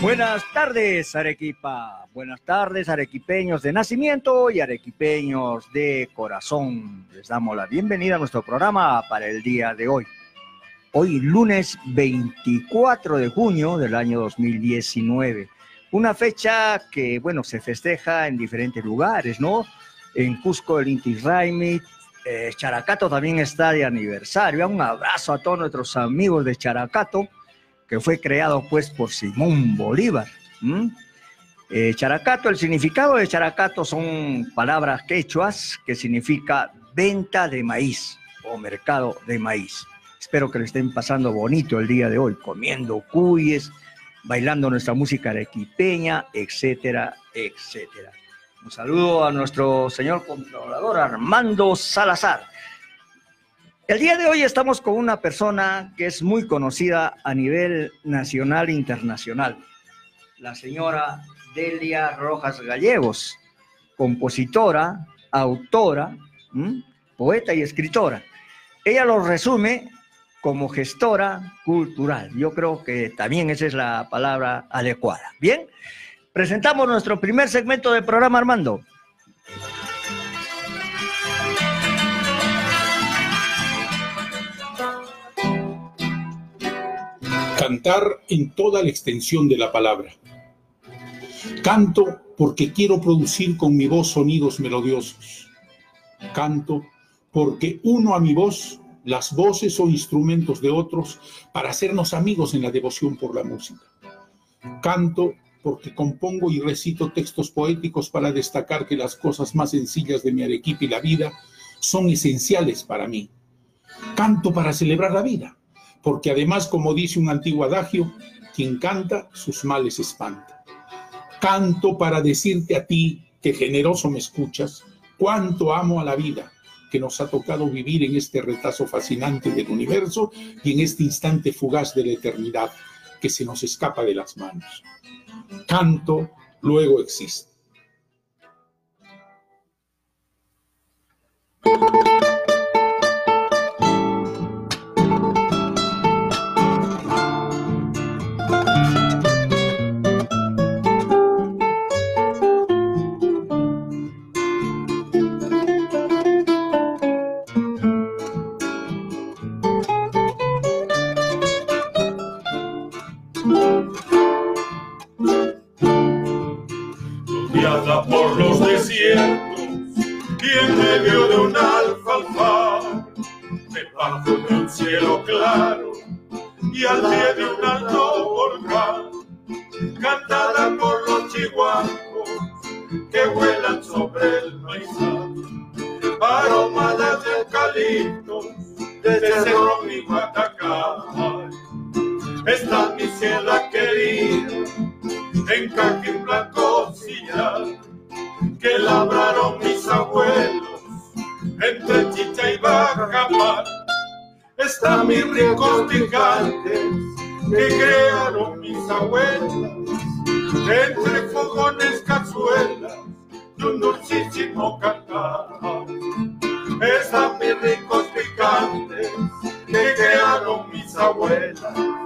Buenas tardes, Arequipa. Buenas tardes, arequipeños de nacimiento y arequipeños de corazón. Les damos la bienvenida a nuestro programa para el día de hoy. Hoy, lunes 24 de junio del año 2019. Una fecha que, bueno, se festeja en diferentes lugares, ¿no? En Cusco, el Inti Raimi, eh, Characato también está de aniversario. Un abrazo a todos nuestros amigos de Characato que fue creado pues por Simón Bolívar. Eh, characato, el significado de characato son palabras quechuas que significa venta de maíz o mercado de maíz. Espero que le estén pasando bonito el día de hoy, comiendo cuyes, bailando nuestra música arequipeña, etcétera, etcétera. Un saludo a nuestro señor controlador Armando Salazar el día de hoy estamos con una persona que es muy conocida a nivel nacional e internacional, la señora Delia Rojas Gallegos, compositora, autora, poeta y escritora. Ella lo resume como gestora cultural. Yo creo que también esa es la palabra adecuada. Bien, presentamos nuestro primer segmento del programa, Armando. Cantar en toda la extensión de la palabra. Canto porque quiero producir con mi voz sonidos melodiosos. Canto porque uno a mi voz las voces o instrumentos de otros para hacernos amigos en la devoción por la música. Canto porque compongo y recito textos poéticos para destacar que las cosas más sencillas de mi Arequipa y la vida son esenciales para mí. Canto para celebrar la vida, porque además, como dice un antiguo adagio, quien canta, sus males espanta. Canto para decirte a ti, que generoso me escuchas, cuánto amo a la vida que nos ha tocado vivir en este retazo fascinante del universo y en este instante fugaz de la eternidad que se nos escapa de las manos. Canto, luego existe. por los desiertos y en medio de un alfalfar, debajo de un cielo claro y al pie de un alto volcán, cantada por los chihuahuas que vuelan sobre el paisaje, aromada de eucalipto, desde cerro mi Guatacá. Esta es mi ciela querida encaje en blanco que labraron mis abuelos entre chicha y bajamar. Están mis ricos gigantes que crearon mis abuelas entre fogones, cazuelas y un dulcísimo cantar. Están mis ricos picantes que crearon mis abuelas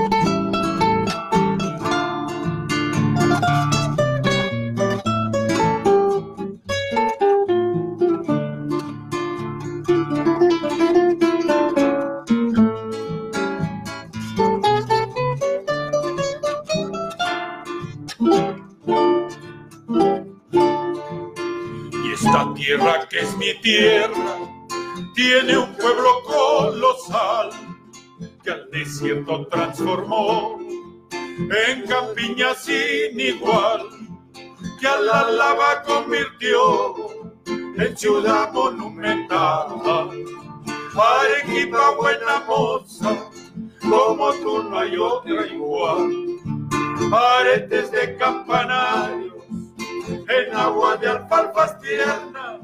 mi tierra tiene un pueblo colosal que al desierto transformó en campiña sin igual, que a la lava convirtió en ciudad monumental. Arequipa buena moza, como tú no hay otra igual. Aretes de campanarios, en agua de alfalfas tierna,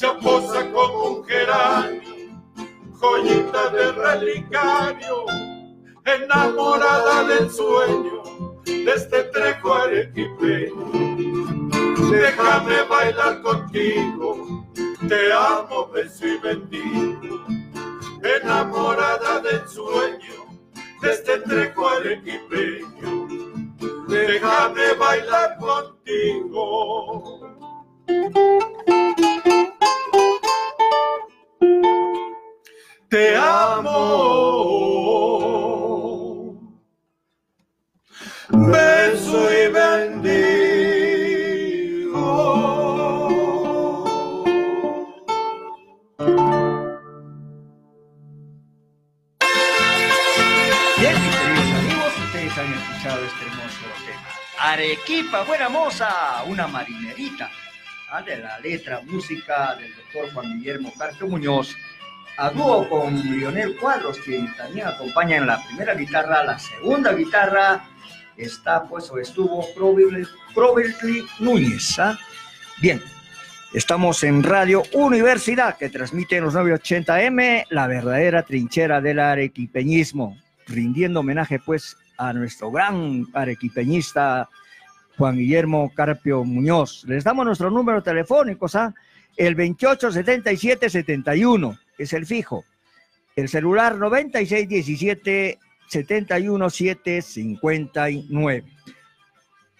chaposa como un geranio, joyita de relicario, enamorada del sueño de este trejo arequipeño. Déjame bailar contigo, te amo, beso y bendigo, enamorada del sueño de este trejo arequipeño. Déjame bailar contigo. Te amo. Beso y bendigo. Bien, queridos amigos, ustedes han escuchado este hermoso tema. Arequipa, buena moza, una marinerita. Ah, de la letra, música del doctor Juan Guillermo Carpio Muñoz. A dúo con Lionel Cuadros, quien también acompaña en la primera guitarra, la segunda guitarra está pues o estuvo Probably Núñez. ¿ah? Bien, estamos en Radio Universidad que transmite en los 980M la verdadera trinchera del arequipeñismo, rindiendo homenaje pues a nuestro gran arequipeñista Juan Guillermo Carpio Muñoz. Les damos nuestro número telefónico, ¿ah? El 287771 es el fijo. El celular 9617 71759.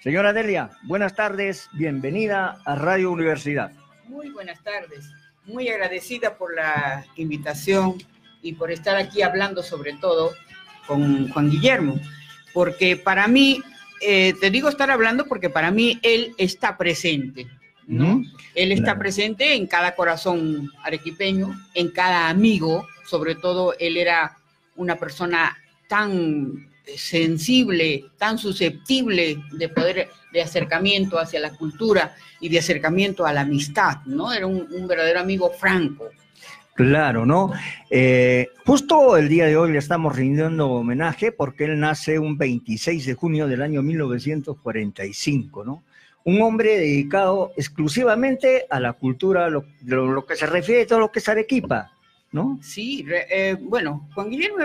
Señora Delia, buenas tardes, bienvenida a Radio Universidad. Muy buenas tardes, muy agradecida por la invitación y por estar aquí hablando sobre todo con Juan Guillermo, porque para mí, eh, te digo estar hablando porque para mí él está presente, ¿no? Él está Claro. presente en cada corazón arequipeño, en cada amigo, sobre todo él era una persona tan sensible, tan susceptible de poder de acercamiento hacia la cultura y de acercamiento a la amistad, ¿no? Era un, un verdadero amigo franco. Claro, ¿no? Eh, justo el día de hoy le estamos rindiendo homenaje porque él nace un 26 de junio del año 1945, ¿no? Un hombre dedicado exclusivamente a la cultura, lo, lo- lo que se refiere a todo lo que es Arequipa, ¿no? Sí, eh, bueno, Juan Guillermo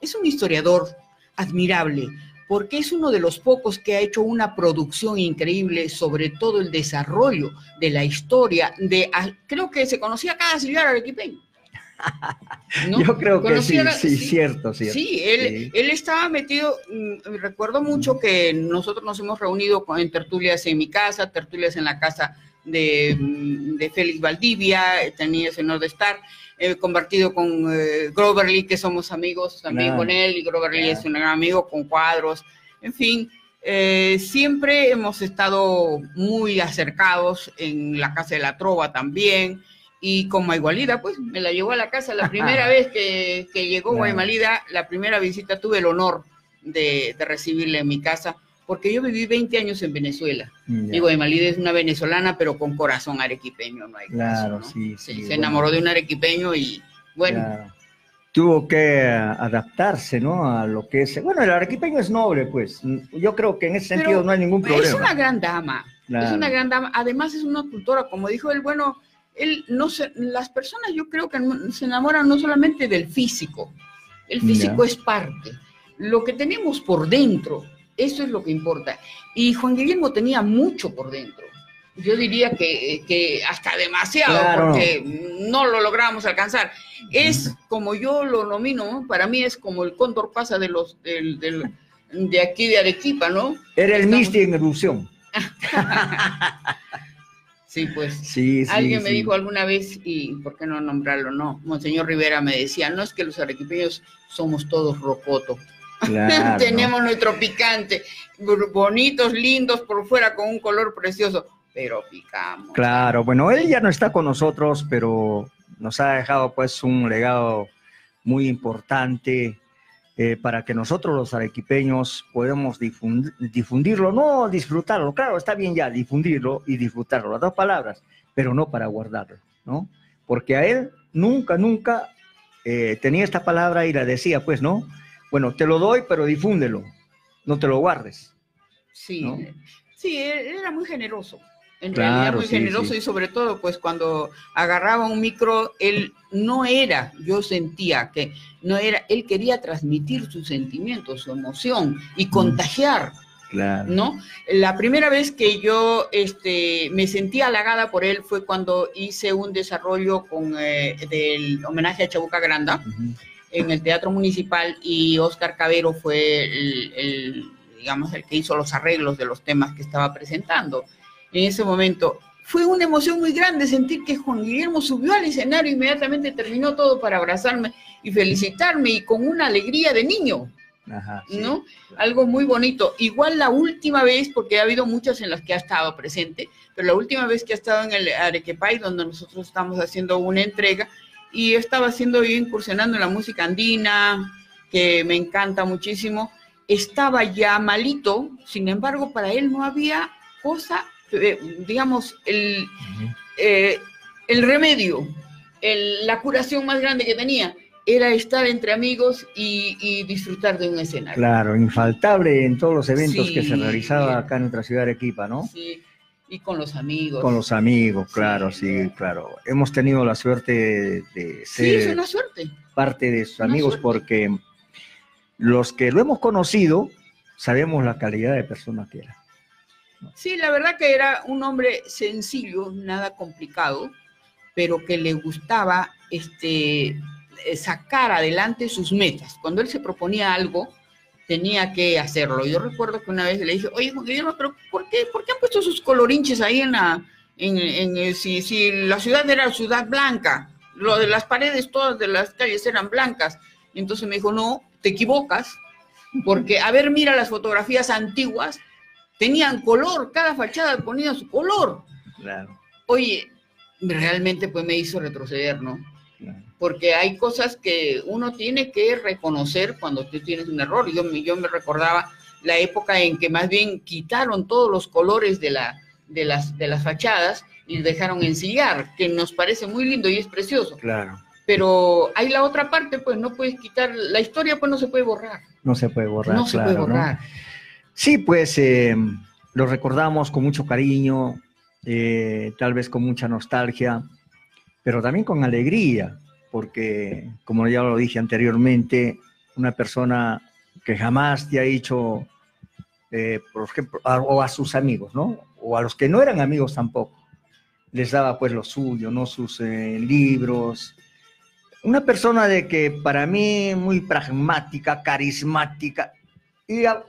es un historiador admirable porque es uno de los pocos que ha hecho una producción increíble sobre todo el desarrollo de la historia de, creo que se conocía cada ciudad arequipeño. ¿no? Yo creo que sí, Conocía- sí, cierto, cierto. Sí, él, Sí. él estaba metido, mm, recuerdo mucho que nosotros nos hemos reunido con, en tertulias en mi casa, tertulias en la casa de, mm, de Félix Valdivia, eh, tenía ese honor de estar, he compartido con eh, Grover Lee, que somos amigos también Claro. con él, y Grover Lee Claro. es un gran amigo con cuadros, en fin, eh, siempre hemos estado muy acercados en la Casa de la Trova también, y con Maigualida, pues me la llevó a la casa la primera vez que, que llegó. Guaymalida, la primera visita tuve el honor de, de recibirla en mi casa, porque yo viví 20 años en Venezuela. Y Guaymalida es una venezolana, pero con corazón arequipeño, no hay Claro, caso, ¿no? sí, sí, se bueno. enamoró de un arequipeño y bueno. Tuvo que eh, adaptarse, ¿no? A lo que es. Bueno, el arequipeño es noble, pues. Yo creo que en ese Pero sentido no hay ningún problema. es una gran dama. Es una gran dama. Además es una cultora, como dijo él, bueno, él no se, las personas yo creo que se enamoran no solamente del físico. El físico es parte. Lo que tenemos por dentro, eso es lo que importa. Y Juan Guillermo tenía mucho por dentro. Yo diría que, que hasta demasiado, Claro. porque no lo logramos alcanzar. Es como yo lo nomino, ¿no? para mí es como el cóndor pasa de los del- del- de aquí de Arequipa, ¿no? Era el Estamos- Misty en erupción. Sí, pues. Sí, sí. Alguien me dijo alguna vez, y por qué no nombrarlo, no, Monseñor Rivera me decía, no es que los arequipeños somos todos rocoto, Claro. tenemos nuestro picante, bonitos, lindos por fuera, con un color precioso, pero picamos. Claro, bueno, él ya no está con nosotros, pero nos ha dejado pues un legado muy importante eh, para que nosotros los arequipeños podamos difundirlo, no disfrutarlo, claro, está bien ya difundirlo y disfrutarlo, las dos palabras, pero no para guardarlo, ¿no? Porque a él nunca, nunca eh, tenía esta palabra y la decía, pues, ¿no? Bueno, te lo doy, pero difúndelo, no te lo guardes. Sí, sí, era muy generoso en realidad muy generoso y sobre todo pues cuando agarraba un micro, él no era, yo sentía que no era, él quería transmitir sus sentimientos, su emoción y contagiar. Claro. ¿No? La primera vez que yo este, me sentí halagada por él fue cuando hice un desarrollo con, eh, del homenaje a Chabuca Granda en el Teatro Municipal y Oscar Cabero fue el, digamos, el que hizo los arreglos de los temas que estaba presentando en ese momento. Fue una emoción muy grande sentir que Juan Guillermo subió al escenario, inmediatamente terminó todo para abrazarme y felicitarme y con una alegría de niño. ¿No? Algo muy bonito. Igual la última vez, porque ha habido muchas en las que ha estado presente, pero la última vez que ha estado en el Arequepay, donde nosotros estamos haciendo una entrega, y estaba haciendo yo incursionando en la música andina, que me encanta muchísimo, estaba ya malito, sin embargo, para él no había cosa digamos, el, eh, el remedio, la curación más grande que tenía era estar entre amigos y, disfrutar de un escenario. Claro, infaltable en todos los eventos que se realizaba acá en nuestra ciudad de Arequipa, ¿no? Sí, y con los amigos. Con los amigos, claro, sí, claro. Hemos tenido la suerte de, ser una suerte. parte de sus amigos porque los que lo hemos conocido sabemos la calidad de persona que era. Sí, la verdad que era un hombre sencillo, nada complicado, pero que le gustaba este, eh, sacar adelante sus metas. Cuando él se proponía algo, tenía que hacerlo. Yo recuerdo que una vez le dije, oye, Guillermo, pero ¿por qué, ¿por qué han puesto sus colorinches ahí en la... En, eh, si, si la ciudad era ciudad blanca, lo de las paredes todas de las calles eran blancas. Entonces me dijo, no, te equivocas, porque, a ver, mira las fotografías antiguas tenían color, cada fachada ponía su color. Claro. Oye, realmente pues me hizo retroceder, ¿no? Porque hay cosas que uno tiene que reconocer cuando tú tienes un error. Yo, yo me recordaba la época en que más bien quitaron todos los colores de, la, de, las, de las fachadas y dejaron ensillar, que nos parece muy lindo y es precioso. Claro. Pero hay la otra parte, pues no puedes quitar, la historia pues no se puede borrar. No se puede borrar. No se puede borrar. Sí, pues eh, lo recordamos con mucho cariño, eh, tal vez con mucha nostalgia, pero también con alegría, porque como ya lo dije anteriormente, una persona que jamás te ha dicho, eh, por ejemplo, o a sus amigos, ¿no? O a los que no eran amigos tampoco, les daba pues lo suyo, ¿no? Sus libros. Una persona de que para mí muy pragmática, carismática, y, a,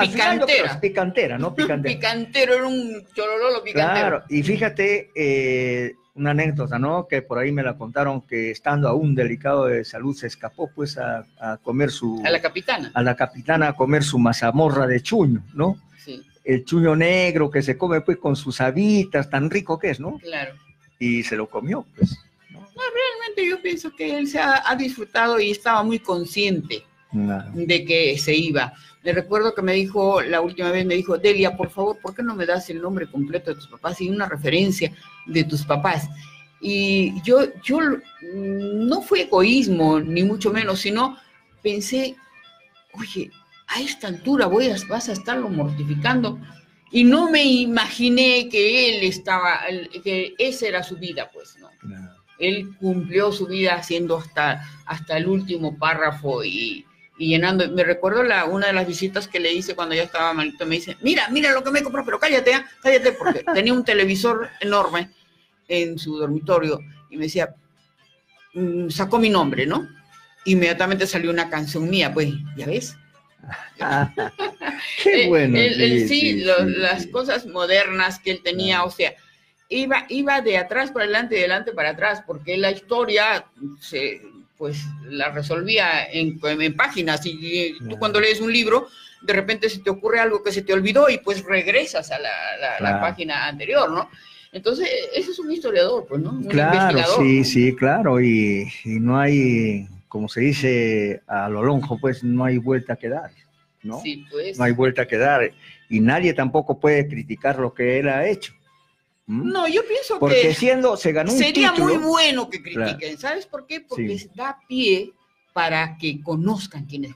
picantera. picantera, ¿no? Picantera. Picantero era un cholololo picantero. Claro, y fíjate, eh, una anécdota, ¿no? Que por ahí me la contaron que estando aún delicado de salud se escapó pues a, comer su... A la capitana. A la capitana a comer su mazamorra de chuño, ¿no? Sí. El chuño negro que se come pues con sus habitas, tan rico que es, ¿no? Claro. Y se lo comió, pues. No, realmente yo pienso que él se ha, disfrutado y estaba muy consciente de que se iba. Le recuerdo que me dijo, la última vez me dijo, Delia, por favor, ¿por qué no me das el nombre completo de tus papás y una referencia de tus papás? Y yo, yo no fue egoísmo, ni mucho menos, sino pensé, oye, a esta altura voy a, vas a estarlo mortificando. Y no me imaginé que él estaba, que esa era su vida, pues, ¿no? Él cumplió su vida haciendo hasta, hasta el último párrafo y, y llenando. Me recuerdo la, una de las visitas que le hice cuando ya estaba malito, me dice, mira, mira lo que me compró, pero cállate, ¿eh? cállate, porque tenía un televisor enorme en su dormitorio y me decía, mm, sacó mi nombre, ¿no? Inmediatamente salió una canción mía, pues, ¿ya ves? Qué bueno. sí, las cosas modernas que él tenía, o sea, iba, iba de atrás para adelante y de adelante para atrás, porque la historia se, pues la resolvía en, en páginas. Y tú cuando lees un libro, de repente se te ocurre algo que se te olvidó y pues regresas a la, la- la Claro. página anterior, ¿no? Entonces, ese es un historiador, pues, ¿no? Un Claro, sí, ¿no? sí, claro, y, y no hay, como se dice a lo lonjo, pues no hay vuelta que dar, ¿no? Sí, pues. No hay vuelta que dar, y nadie tampoco puede criticar lo que él ha hecho. ¿M? No, yo pienso Porque que siendo, se ganó un sería título, muy bueno que critiquen. Claro. ¿Sabes por qué? Porque Sí. da pie para que conozcan quién es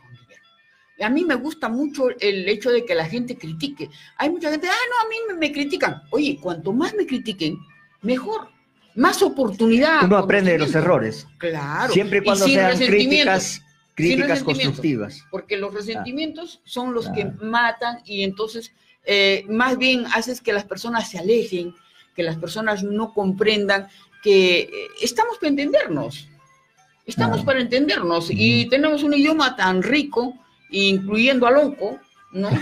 a mí me gusta mucho el hecho de que la gente critique. Hay mucha gente, ah, no, a mí me, me critican. Oye, cuanto más me critiquen, mejor. Más oportunidad. uno aprende de los errores, Claro. siempre y cuando sean críticas, críticas constructivas. porque los resentimientos son los Claro. que matan y entonces eh, más bien haces que las personas se alejen, que las personas no comprendan que eh, estamos para entendernos, estamos para entendernos. Y tenemos un idioma tan rico, incluyendo al onco, ¿no?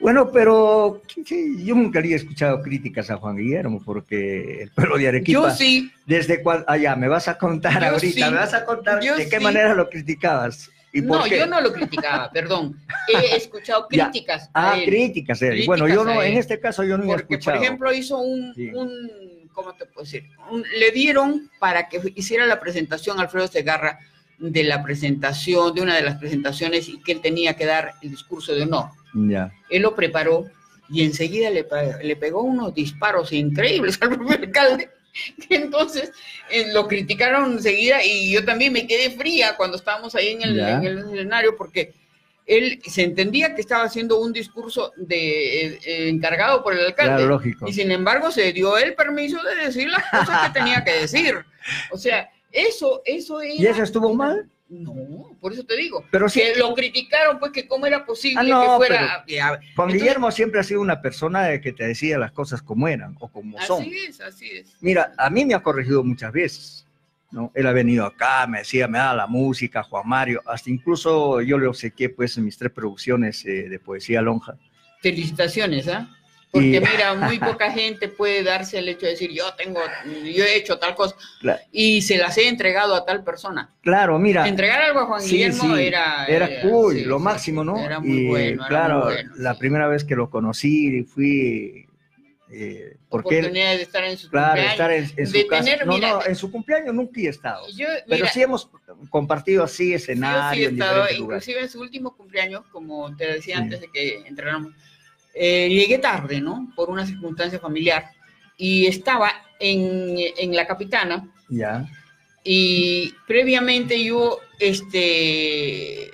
Bueno, pero yo nunca había escuchado críticas a Juan Guillermo, porque el pueblo de Arequipa, Yo sí, desde cuando, allá, me vas a contar Yo ahorita, sí, me vas a contar yo de qué sí. manera lo criticabas y por no, qué. yo no lo criticaba, perdón, he escuchado críticas. Ah, críticas. Críticas bueno, yo no, en este caso yo no he Porque, escuchado. por ejemplo, hizo un, Sí. un- ¿cómo te puedo decir? Un- le dieron para que hiciera la presentación Alfredo Segarra de la presentación, de una de las presentaciones y que él tenía que dar el discurso de honor. ya. Él lo preparó y enseguida le, le pegó unos disparos increíbles al propio alcalde. Entonces eh, lo criticaron enseguida y yo también me quedé fría cuando estábamos ahí en el, Ya. en el escenario porque él se entendía que estaba haciendo un discurso de, eh, eh, encargado por el alcalde. Claro, lógico. Y sin embargo se dio el permiso de decir las cosas que tenía que decir. O sea, eso, eso era... ¿Y eso estuvo mal? No, por eso te digo. Pero sí, Que lo criticaron, pues que cómo era posible Ah, no, que fuera... Ya, Juan entonces- Guillermo siempre ha sido una persona de que te decía las cosas como eran o como son. Así es, así es. Mira, a mí me ha corregido muchas veces, ¿no? Él ha venido acá, me decía, me da la música, Juan Mario, hasta incluso yo le obsequié pues en mis tres producciones eh, de poesía lonja. Felicitaciones, ¿ah? Porque Y- mira, muy poca gente puede darse el hecho de decir, yo tengo, yo he hecho tal cosa, Claro. y se las he entregado a tal persona. Claro, mira, Entregar algo a Juan Sí, Guillermo sí, era... era cool, sí, lo sí, máximo, ¿no? Era muy y bueno, claro, muy bueno, la sí. primera vez que lo conocí fui, eh, porque él, Oportunidad de estar en su claro, cumpleaños. estar en, su casa. tener, no, mira, no, en su cumpleaños nunca he estado, Yo, pero sí hemos compartido así Sí, escenario sí he en estado, inclusive en su último cumpleaños, como te decía Sí. antes de que entráramos, eh, llegué tarde, ¿no? Por una circunstancia familiar, y estaba en, en la capitana, Ya, y previamente yo, este,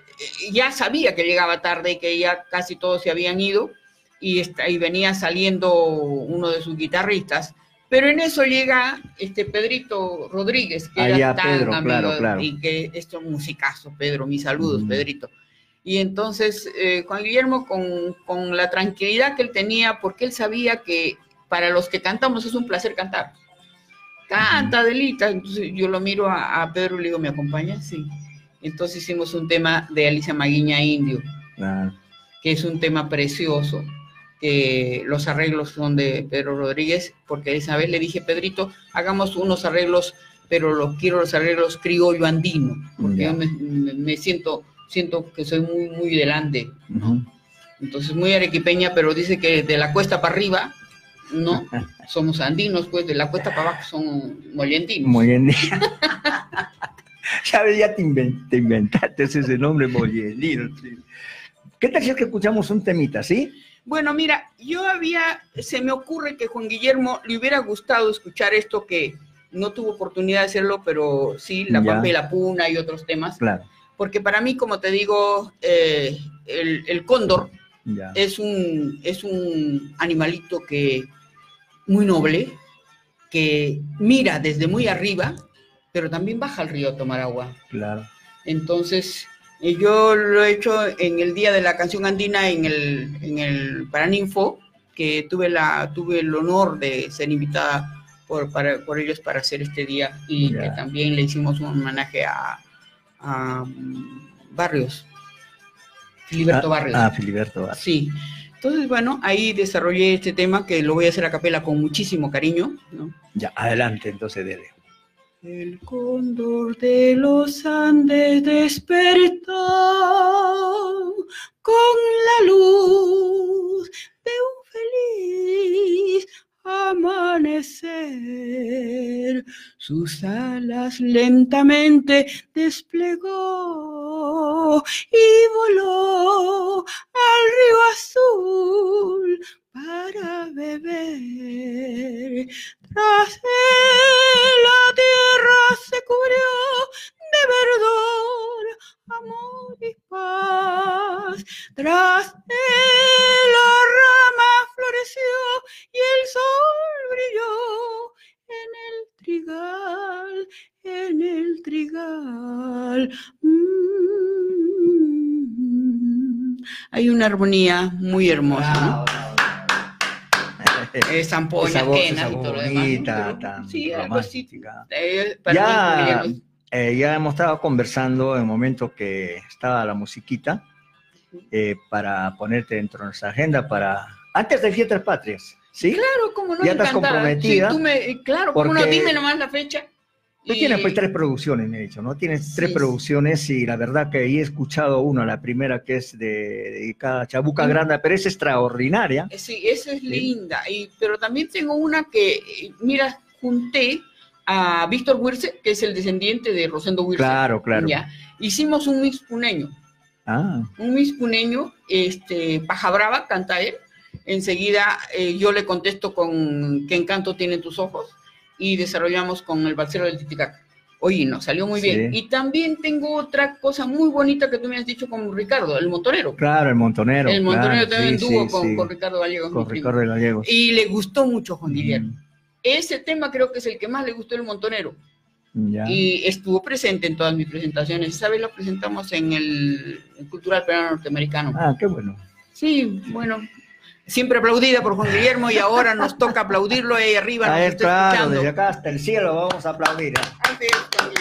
ya sabía que llegaba tarde, que ya casi todos se habían ido, y, esta- y venía saliendo uno de sus guitarristas, pero en eso llega este Pedrito Rodríguez, que Ah, era ya, tan Pedro, amigo, claro, claro. y que esto es un musicazo, Pedro, mis saludos, Mm. Pedrito. Y entonces eh, Juan Guillermo, con, con la tranquilidad que él tenía, porque él sabía que para los que cantamos es un placer cantar. Canta, Adelita. Entonces yo lo miro a, a Pedro y le digo, ¿me acompaña? Sí. Entonces hicimos un tema de Alicia Maguiña Indio, que es un tema precioso, que los arreglos son de Pedro Rodríguez, porque esa vez le dije, Pedrito, hagamos unos arreglos, pero los quiero los arreglos criollo andino, porque yo me siento, siento que soy muy, muy delante, entonces muy arequipeña, pero dice que de la cuesta para arriba, no, somos andinos, pues de la cuesta para abajo son mollentinos. Muy bien. ya te, inven- te inventaste ese nombre Mollelino. sí. ¿Qué tal si es que escuchamos un temita, sí? Bueno, mira, yo había, se me ocurre que Juan Guillermo le hubiera gustado escuchar esto que no tuvo oportunidad de hacerlo, pero sí, La. Pampa y la Puna y otros temas, Claro, porque para mí, como te digo, eh, el, el cóndor ya. es un, es un animalito que muy noble, que mira desde muy arriba, pero también baja al río a tomar agua. Claro. Entonces, eh, yo lo he hecho en el día de la canción andina en el, en el Paraninfo, que tuve, la, tuve el honor de ser invitada por, para- por ellos para hacer este día y que también le hicimos un homenaje a, a, Barrios, Filiberto Ah, Barrios. Ah, Filiberto Barrios. Sí. Entonces, bueno, ahí desarrollé este tema que lo voy a hacer a capela con muchísimo cariño, ¿no? Ya, adelante, entonces, dele. El cóndor de los Andes despertó con la luz de un feliz amanecer. Sus alas lentamente desplegó y voló al río azul para beber. Tras él la tierra se cubrió de verdor, amor y paz. Tras él la rama floreció y el sol brilló en el trigal, en el trigal. Mm. Hay una armonía muy hermosa. lo demás. bonita, Pero, tan sí, así. romántica. Eh, para Ya, mí, eh, ya hemos estado conversando en el momento que estaba la musiquita eh, para ponerte dentro de nuestra agenda para antes de Fiestas Patrias, ¿sí? Claro, como no Ya estás comprometida, Sí, tú me, eh, claro, como no, dime nomás la fecha. Tú y- tienes pues tres producciones, me he dicho, ¿no? Tienes tres Sí. producciones y la verdad que ahí he escuchado una, la primera que es de, dedicada a Chabuca Mm. Grande, pero es extraordinaria. Sí, esa es linda. Y, pero también tengo una que, mira, junté a Víctor Wirce, que es el descendiente de Rosendo Wirce. Claro, claro. Ya. Hicimos un mix puneño. Ah, un Puneño, este, Paja Brava, canta él. Enseguida eh, yo le contesto con ¿Qué encanto tienen tus ojos? Y desarrollamos con el balsero del Titicaca. Oye, nos salió muy bien. Y también tengo otra cosa muy bonita que tú me has dicho con Ricardo, el montonero. claro, el montonero. el montonero claro, también sí, dúo sí, con, con Ricardo Gallegos. Con. Ricardo Gallegos. Y le gustó mucho Juan Guillermo. Ese tema creo que es el que más le gustó el montonero. ya. Y estuvo presente en todas mis presentaciones. Esa vez lo presentamos en el, Cultural Peruano Norteamericano. Ah, qué bueno. Sí, bueno, siempre aplaudida por Juan Guillermo y ahora nos toca aplaudirlo ahí arriba. A ver, está claro, escuchando. desde acá hasta el cielo vamos a aplaudir. ¿eh? Así es,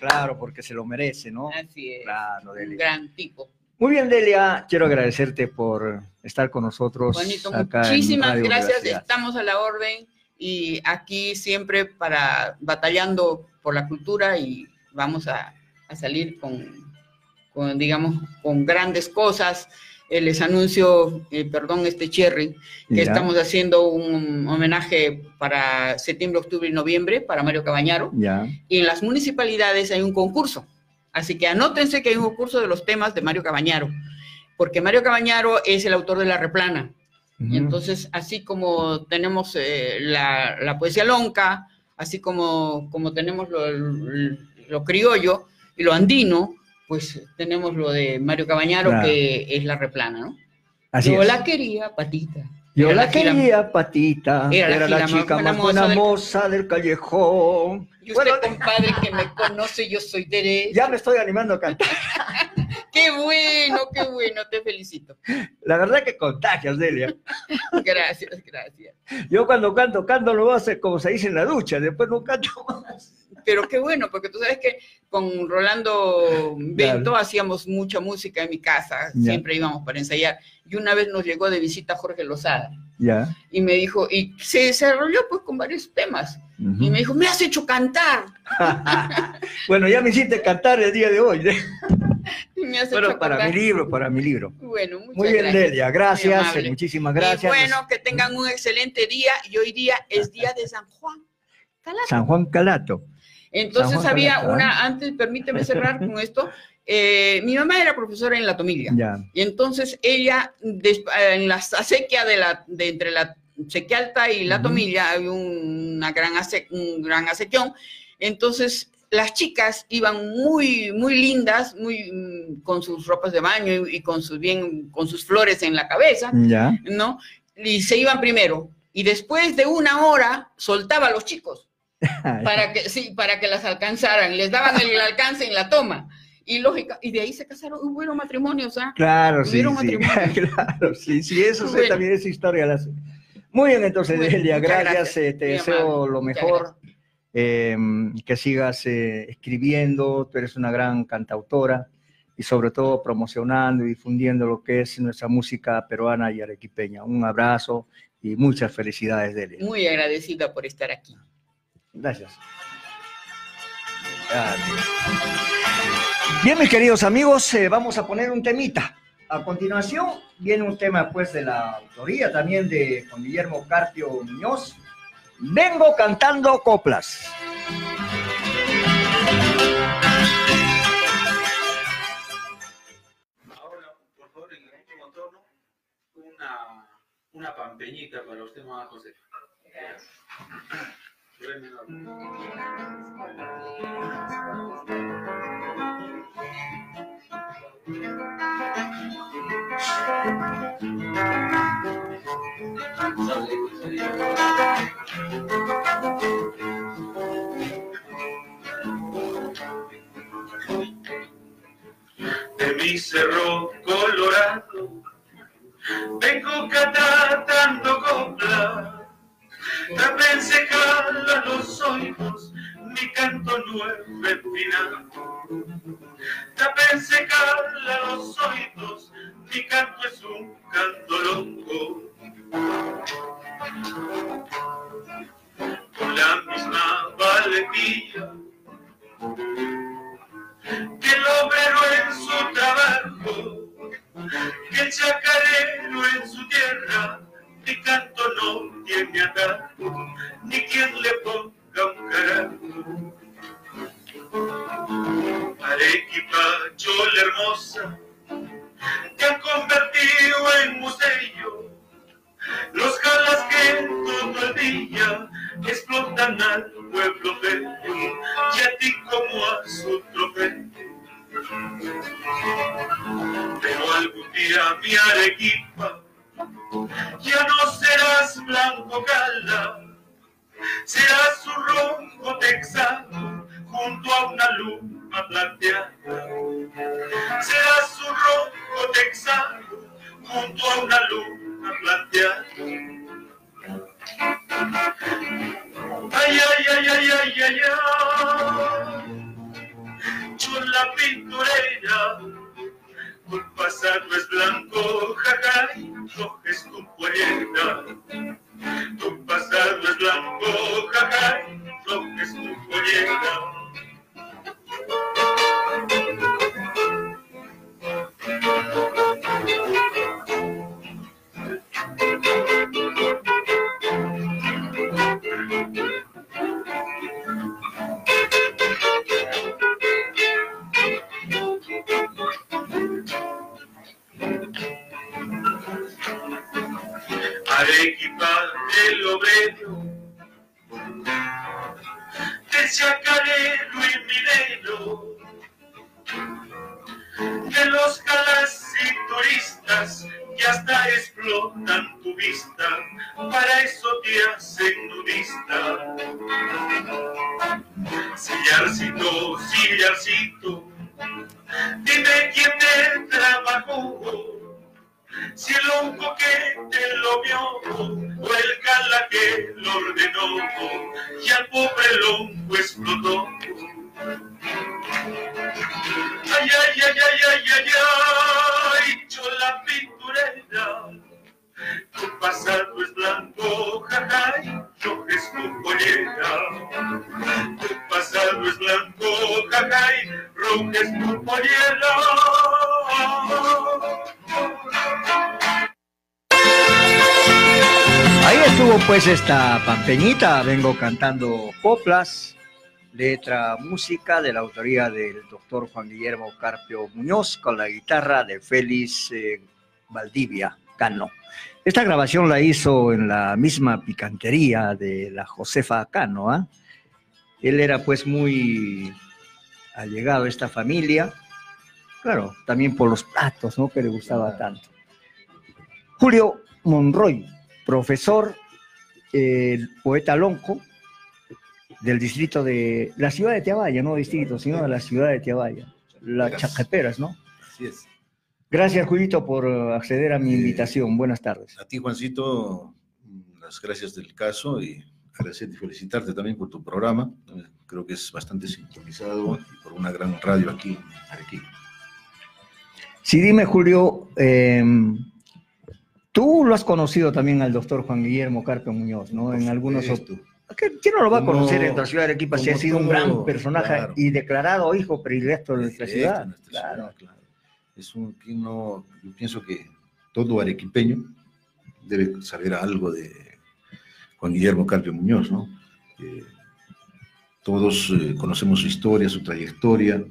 Claro, porque se lo merece, ¿no? así es. Claro, Un gran tipo. Muy bien, Delia, quiero agradecerte por estar con nosotros. Juanito, acá en muchísimas Radio gracias. Estamos a la orden y aquí siempre para batallando por la cultura y vamos a, a salir con, con, digamos, con grandes cosas. Eh, les anuncio, eh, perdón, este cherry, que Ya, estamos haciendo un homenaje para septiembre, octubre y noviembre para Mario Cabañaro. Ya, Y en las municipalidades hay un concurso. Así que anótense que hay un concurso de los temas de Mario Cabañaro, porque Mario Cabañaro es el autor de La Replana. entonces, así como tenemos eh, la, la poesía lonca, así como, como tenemos lo, lo criollo y lo andino, pues tenemos lo de Mario Cabañaro, Claro. que es La Replana, ¿no? así Yo es. la quería, patita. Yo Era la quería, patita, Era era, la chica más buena moza moza del callejón. Y usted, Bueno, compadre, que me conoce, yo soy derecha. ya me estoy animando a cantar. Qué bueno, qué bueno, te felicito. La verdad que contagias, Delia. Gracias, gracias. Yo cuando canto, canto lo hace como se dice en la ducha, después no canto más. Pero qué bueno, porque tú sabes que con Rolando Bento hacíamos mucha música en mi casa, Ya. siempre íbamos para ensayar. Y una vez nos llegó de visita Jorge Lozada Ya. y me dijo, y se desarrolló pues con varios temas. Y me dijo, me has hecho cantar. bueno, ya me hiciste cantar el día de hoy. ¿eh? Bueno, para mi libro, para mi libro. Bueno, muchas Muy bien, gracias. Delia, gracias, muchísimas Y gracias. bueno, que tengan un excelente día y hoy día es día de San Juan. Calato. San Juan Calato. Entonces Juan había Calato, ¿ah? una, antes, permíteme cerrar con esto, eh, mi mamá era profesora en la Tomilla. Ya. Y entonces ella, des- en la acequia de, la, de entre la sequía alta y la tomilla, hay un- una gran, ace- un gran acequión. Entonces las chicas iban muy, muy lindas, muy, mm, con sus ropas de baño y, y con, sus, bien, con sus flores en la cabeza, Ya. ¿no? Y se iban primero. Y después de una hora soltaba a los chicos para que, sí, para que las alcanzaran. Les daban el alcance en la toma. Y lógica, y de ahí se casaron, hubo matrimonios, ¿ah? Claro, sí, sí. claro, sí, sí, eso sé, Bueno. también esa historia. la sé. Muy bien, entonces, Bueno, Delia, gracias, gracias, eh, te muy deseo amable, lo mejor, eh, que sigas eh, escribiendo, tú eres una gran cantautora y sobre todo promocionando y difundiendo lo que es nuestra música peruana y arequipeña. Un abrazo y muchas felicidades, Delia. Muy agradecida por estar aquí. Gracias. Bien, mis queridos amigos, eh, vamos a poner un temita. A continuación viene un tema pues de la autoría también de Juan Guillermo Carpio Muñoz. Vengo cantando coplas. Una pampeñita para usted, mamá José. De mi cerro colorado vengo cantando copla, también los oídos mi canto nuevo empinado. También se jala los oídos, mi canto es un canto longo. Con la misma valentía que el obrero en su trabajo, que el chacarero en su tierra, mi canto no tiene atajo, ni quien le ponga un carajo. Arequipa, chola hermosa, te han convertido en museo. Los jalas que todo el día explotan al pueblo feo y a ti como a su trofeo. Pero algún día mi Arequipa ya no serás blanco gala, serás un ronco texano junto a una luna plateada. Serás un ronco texano junto a una luna plateada. Ay, ay, ay, ay, ay, ay, ay. Chula pinturera, tu pasado es blanco, jajay, roja es tu pollera. Tu pasado es blanco, jajay, roja es tu pollera. Pampeñita, vengo cantando coplas, letra, música de la autoría del doctor Juan Guillermo Carpio Muñoz con la guitarra de Félix eh, Valdivia Cano. Esta grabación la hizo en la misma picantería de la Josefa Cano. ¿ah? Él era pues muy allegado a esta familia, claro, también por los platos, ¿no? Que le gustaba tanto. Julio Monroy, profesor, eh, poeta lonco del distrito de la ciudad de Tiabaya, no distrito, sino de la ciudad de Tiabaya, las Chacaperas, ¿no? Así es. Gracias, Julito, por eh, acceder a mi invitación. Buenas tardes. A ti, Juancito, las gracias del caso y agradecerte y felicitarte también por tu programa. Eh, Creo que es bastante sintonizado y por una gran radio aquí Arequipa. Sí, dime, Julio, eh, tú lo has conocido también al doctor Juan Guillermo Carpio Muñoz, ¿no? En algunos, op- ¿Qué- ¿Quién no lo va a conocer en la ciudad de Arequipa si ha sido un gran personaje claro. y declarado hijo predilecto de nuestra ciudad? nuestra Claro. ciudad, claro. Es un que no, yo pienso que todo arequipeño debe saber algo de Juan Guillermo Carpio Muñoz, ¿no? Eh, todos eh, conocemos su historia, su trayectoria,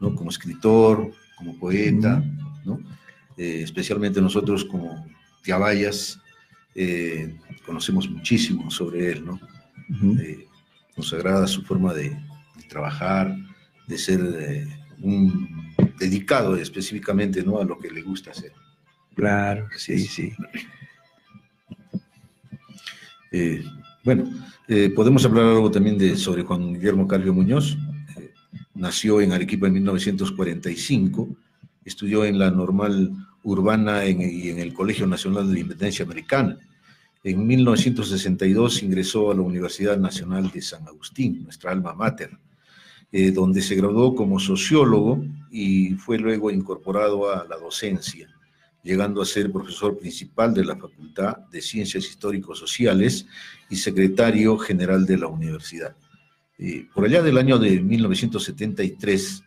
¿no? Como escritor, como poeta, ¿no? Eh, especialmente nosotros como tiabayas eh, conocemos muchísimo sobre él, ¿no? Eh, nos agrada su forma de, de trabajar, de ser eh, un dedicado específicamente ¿no? a lo que le gusta hacer. Claro, sí, sí. Bueno, podemos hablar algo también de, sobre Juan Guillermo Carpio Muñoz. Nació en Arequipa en 1945, estudió en la normal urbana en- y en el Colegio Nacional de la Independencia Americana. En 1962 ingresó a la Universidad Nacional de San Agustín, nuestra alma mater, eh, donde se graduó como sociólogo y fue luego incorporado a la docencia, llegando a ser profesor principal de la Facultad de Ciencias Histórico-Sociales y secretario general de la universidad. Eh, por allá del año de 1973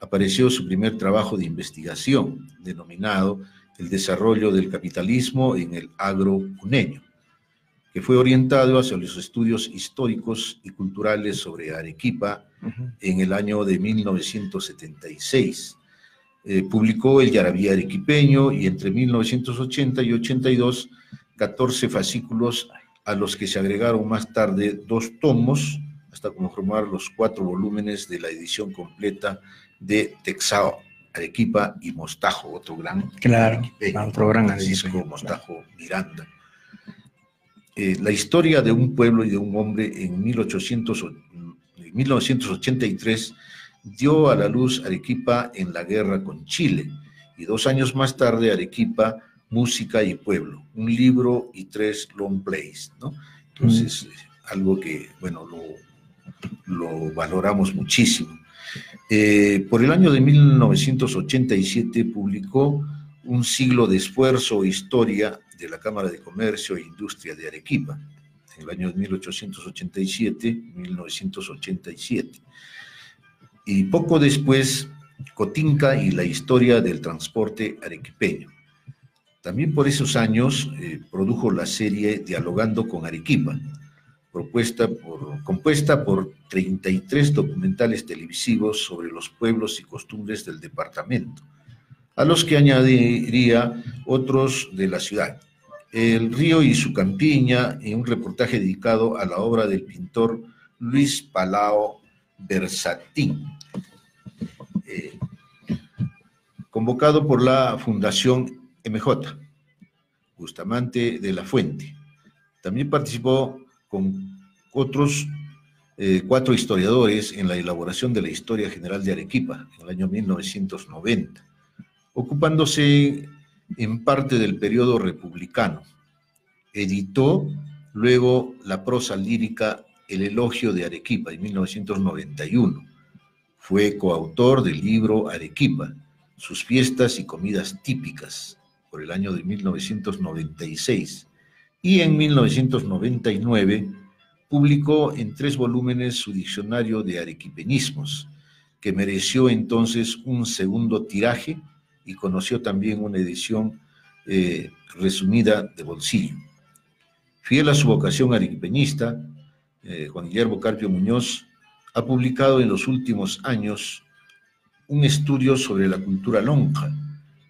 apareció su primer trabajo de investigación, denominado El desarrollo del capitalismo en el agro puneño, que fue orientado hacia los estudios históricos y culturales sobre Arequipa en el año de 1976. Eh, publicó El Yarabí Arequipeño y entre 1980 y 82, 14 fascículos a los que se agregaron más tarde dos tomos, hasta conformar los cuatro volúmenes de la edición completa de Texao, Arequipa y Mostajo, otro gran Claro, arequipeño, otro gran Francisco arequipeño, Mostajo Miranda. Eh, la historia de un pueblo y de un hombre en 1800 o- en 1983 dio a la luz Arequipa en la guerra con Chile y dos años más tarde Arequipa, Música y Pueblo, un libro y tres long plays, ¿no? Entonces, eh, algo que, bueno, lo, lo valoramos muchísimo. Eh, por el año de 1987 publicó Un siglo de esfuerzo e historia de la Cámara de Comercio e Industria de Arequipa, en el año 1887-1987. Y poco después, Cotinca y la historia del transporte arequipeño. También por esos años eh, produjo la serie Dialogando con Arequipa, propuesta por, compuesta por 33 documentales televisivos sobre los pueblos y costumbres del departamento, a los que añadiría otros de la ciudad. El río y su campiña, en un reportaje dedicado a la obra del pintor Luis Palao Versatín, eh, convocado por la Fundación MJ, Bustamante de la Fuente. También participó con otros eh, cuatro historiadores en la elaboración de la Historia General de Arequipa en el año 1990, ocupándose en parte del periodo republicano. Editó luego la prosa lírica El elogio de Arequipa en 1991. Fue coautor del libro Arequipa, sus fiestas y comidas típicas, por el año de 1996 y en 1999 publicó en tres volúmenes su diccionario de arequipeñismos, que mereció entonces un segundo tiraje y conoció también una edición eh, resumida de bolsillo. Fiel a su vocación arequipeñista, eh, Juan Guillermo Carpio Muñoz ha publicado en los últimos años un estudio sobre la cultura lonja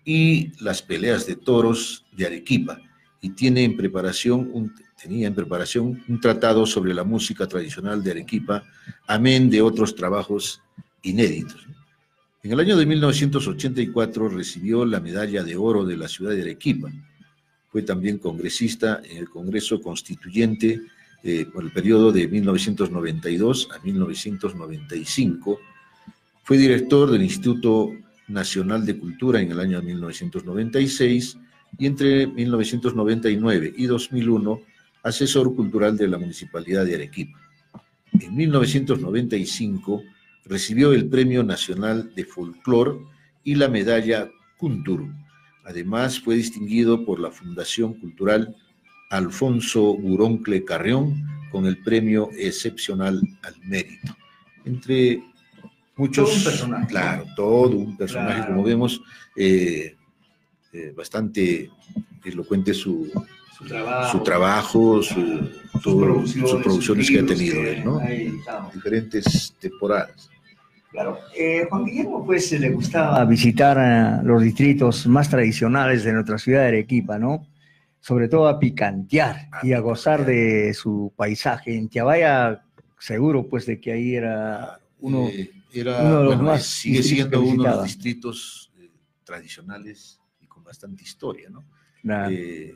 y las peleas de toros de Arequipa, y tiene en preparación un, tenía en preparación un tratado sobre la música tradicional de Arequipa, amén de otros trabajos inéditos. En el año de 1984 recibió la medalla de oro de la ciudad de Arequipa. Fue también congresista en el Congreso Constituyente eh, por el periodo de 1992 a 1995. Fue director del Instituto Nacional de Cultura en el año 1996 y entre 1999 y 2001 asesor cultural de la Municipalidad de Arequipa. En 1995 recibió el Premio Nacional de Folclor y la medalla Kuntur. Además fue distinguido por la Fundación Cultural Alfonso Buroncle Carrión con el premio excepcional al mérito. Entre muchos... Todo un personaje. Claro, todo un personaje, Claro. como vemos, eh, eh, bastante elocuente su, Su trabajo. su trabajo, su, sus todo- producciones, sus producciones sus que ha tenido él, ¿no? Diferentes temporadas. Claro. Eh, Juan Guillermo, pues, le gustaba visitar eh, los distritos más tradicionales de nuestra ciudad de Arequipa, ¿no? Sobre todo a picantear y a gozar de su paisaje. En Tiabaya, seguro, pues, de que ahí era uno... Eh, era, uno de los bueno, más sigue siendo uno de los distritos eh, tradicionales bastante historia, ¿no? Eh,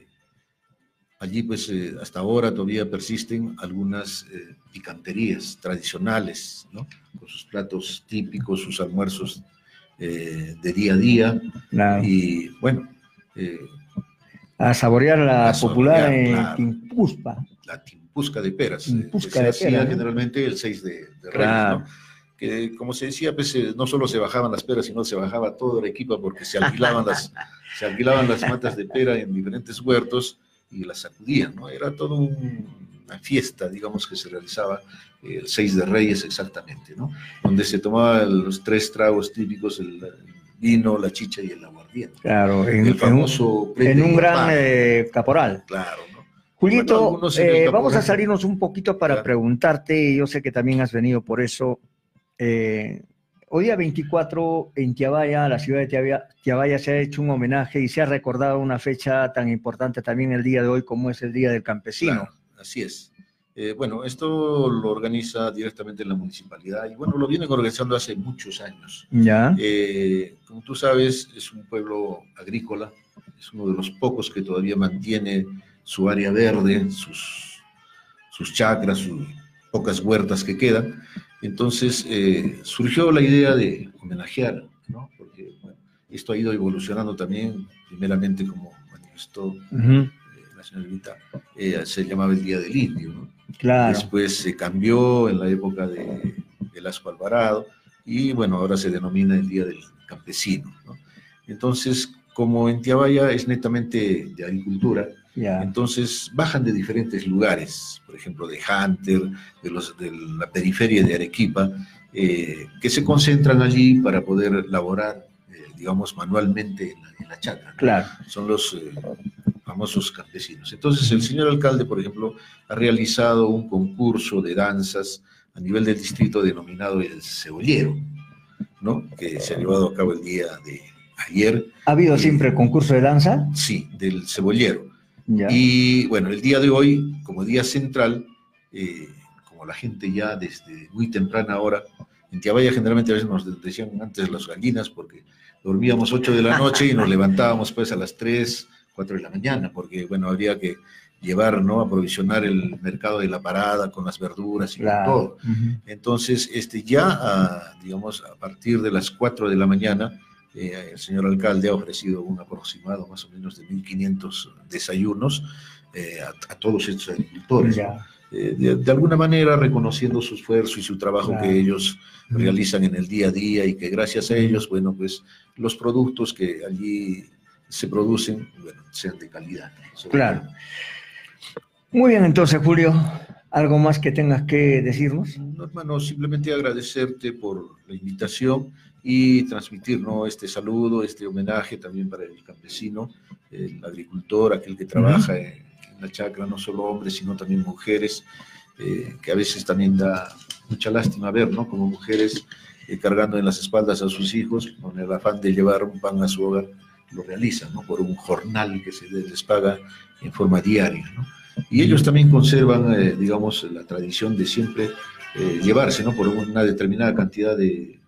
allí, pues, eh, hasta ahora todavía persisten algunas eh, picanterías tradicionales, ¿no? Con sus platos típicos, sus almuerzos eh, de día a día. Y bueno, a saborear la A popular saborear. Timpuspa. la timpusca de peras, Timpusca que se de hacía generalmente el 6 de, de Reyes, Claro. ¿no? Que como se decía, pues eh, no solo se bajaban las peras, sino se bajaba todo el equipo porque se alquilaban las, se alquilaban las matas de pera en diferentes huertos y las sacudían, ¿no? Era todo un- una fiesta, digamos, que se realizaba eh, el 6 de Reyes exactamente, ¿no? Donde se tomaban los tres tragos típicos, el, el vino, la chicha y el aguardiente. Claro, en, El en un, famoso en un gran eh, caporal. Claro, ¿no? Julito, Bueno, eh, caporal. vamos a salirnos un poquito para Claro. preguntarte, yo sé que también has venido por eso. Eh, hoy día 24 en Tiabaya, la ciudad de Tiabaya, Tiabaya, se ha hecho un homenaje y se ha recordado una fecha tan importante también el día de hoy como es el Día del Campesino. Claro, así es. Eh, bueno, esto lo organiza directamente la municipalidad y bueno, lo vienen organizando hace muchos años. ¿Ya? Eh, como tú sabes, es un pueblo agrícola, es uno de los pocos que todavía mantiene su área verde, sus, sus chacras, sus pocas huertas que quedan. Entonces eh, surgió la idea de homenajear, ¿no? Porque bueno, esto ha ido evolucionando también, primeramente como manifestó Ujú, eh, la señorita, eh, se llamaba el Día del Indio, ¿no? Claro. Después se cambió en la época de Velasco Alvarado y bueno, ahora se denomina el Día del Campesino. ¿no? Entonces, como en Tiabaya es netamente de agricultura, Ya. entonces bajan de diferentes lugares, por ejemplo, de Hunter, de, los, de la periferia de Arequipa, eh, que se concentran allí para poder laborar, eh, digamos, manualmente en la, en la chacra. Claro. son los eh, famosos campesinos. Entonces, el señor alcalde, por ejemplo, ha realizado un concurso de danzas a nivel del distrito denominado el Cebollero, ¿no? que se ha llevado a cabo el día de ayer, ¿Ha habido siempre el concurso de danza? sí, del Cebollero. Ya. Y bueno, el día de hoy, como día central, eh, como la gente ya desde muy temprana hora, en Tiabaya generalmente a veces nos decían antes las gallinas porque dormíamos 8 de la noche y nos levantábamos pues a las 3, 4 de la mañana, porque bueno, habría que llevar, ¿no? Aprovisionar el mercado de la parada con las verduras y con Claro. todo. Ujú. Entonces, este, ya, a, digamos, a partir de las 4 de la mañana, eh, el señor alcalde ha ofrecido un aproximado más o menos de 1.500 desayunos eh, a, a todos estos agricultores. Eh, de, de alguna manera reconociendo su esfuerzo y su trabajo Claro. que ellos realizan en el día a día y que gracias a ellos, bueno, pues los productos que allí se producen, bueno, sean de calidad. Claro. Muy bien, entonces, Julio, ¿algo más que tengas que decirnos? No, hermano, simplemente agradecerte por la invitación y transmitir ¿no? este saludo, este homenaje también para el campesino, el agricultor, aquel que trabaja en, en la chacra, no solo hombres, sino también mujeres, eh, que a veces también da mucha lástima ver, ¿no? Como mujeres eh, cargando en las espaldas a sus hijos, con el afán de llevar un pan a su hogar, lo realizan, ¿no? Por un jornal que se les paga en forma diaria, ¿no? Y ellos también conservan, eh, digamos, la tradición de siempre eh, llevarse, ¿no? Por una determinada cantidad de,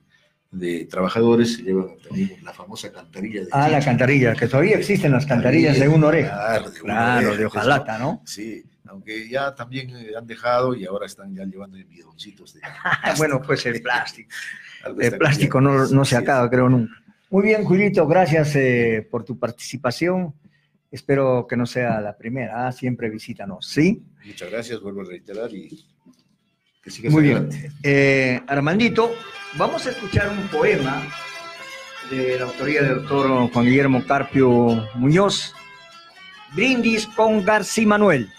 de trabajadores, se lleva también la famosa cantarilla de Ah, la cantarilla, que todavía existen las cantarillas de una oreja. Claro, de una Claro, oreja, de hojalata, ¿no? Sí, aunque ya también eh, han dejado y ahora están ya llevando bidoncitos de bueno, pues el plástico. El plástico no, no se acaba, creo, nunca. Muy bien, Julito, gracias eh, por tu participación. Espero que no sea la primera. ah, Siempre visítanos, ¿sí? Muchas gracias, vuelvo a reiterar y que Muy bien. Eh, Armandito, vamos a escuchar un poema de la autoría del doctor Juan Guillermo Carpio Muñoz, Brindis con García Manuel.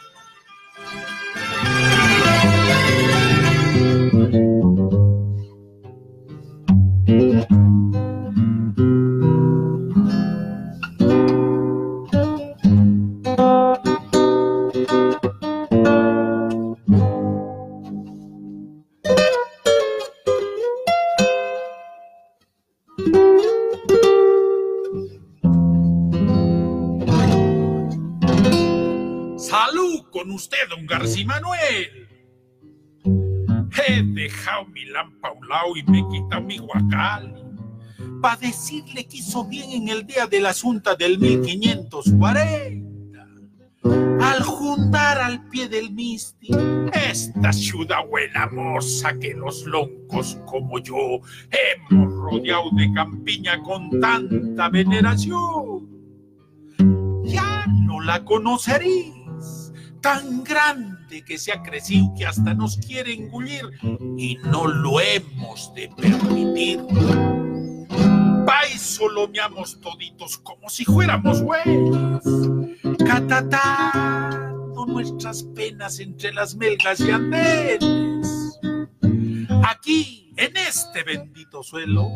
Dejado mi y me he quitado mi guacal. Para decirle que hizo bien en el día de la asunta del 1540. Al juntar al pie del misti esta ciudad buena moza que los loncos como yo hemos rodeado de campiña con tanta veneración. Ya no la conoceréis, tan grande que se ha crecido que hasta nos quiere engullir y no lo hemos de permitir. Vais solomeamos toditos como si fuéramos güeyes, catatando nuestras penas entre las melgas y andenes. Aquí, en este bendito suelo,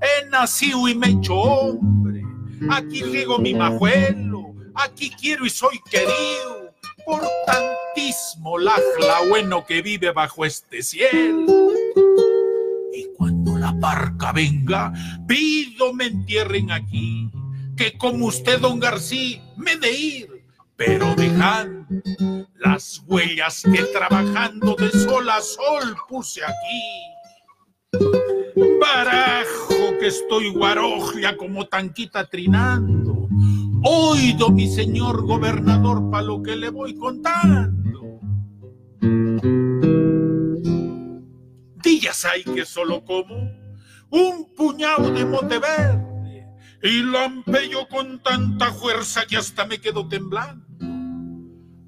he nacido y me he hecho hombre. Aquí riego mi majuelo, aquí quiero y soy querido tantísimo lajla bueno que vive bajo este cielo. Y cuando la barca venga, pido me entierren aquí, que como usted, don García, me de ir, pero dejando las huellas que trabajando de sol a sol puse aquí. Barajo que estoy guarojlia como tanquita trinando. Oído mi señor gobernador pa' lo que le voy contando. Días hay que solo como un puñado de mote verde y lampello con tanta fuerza que hasta me quedo temblando.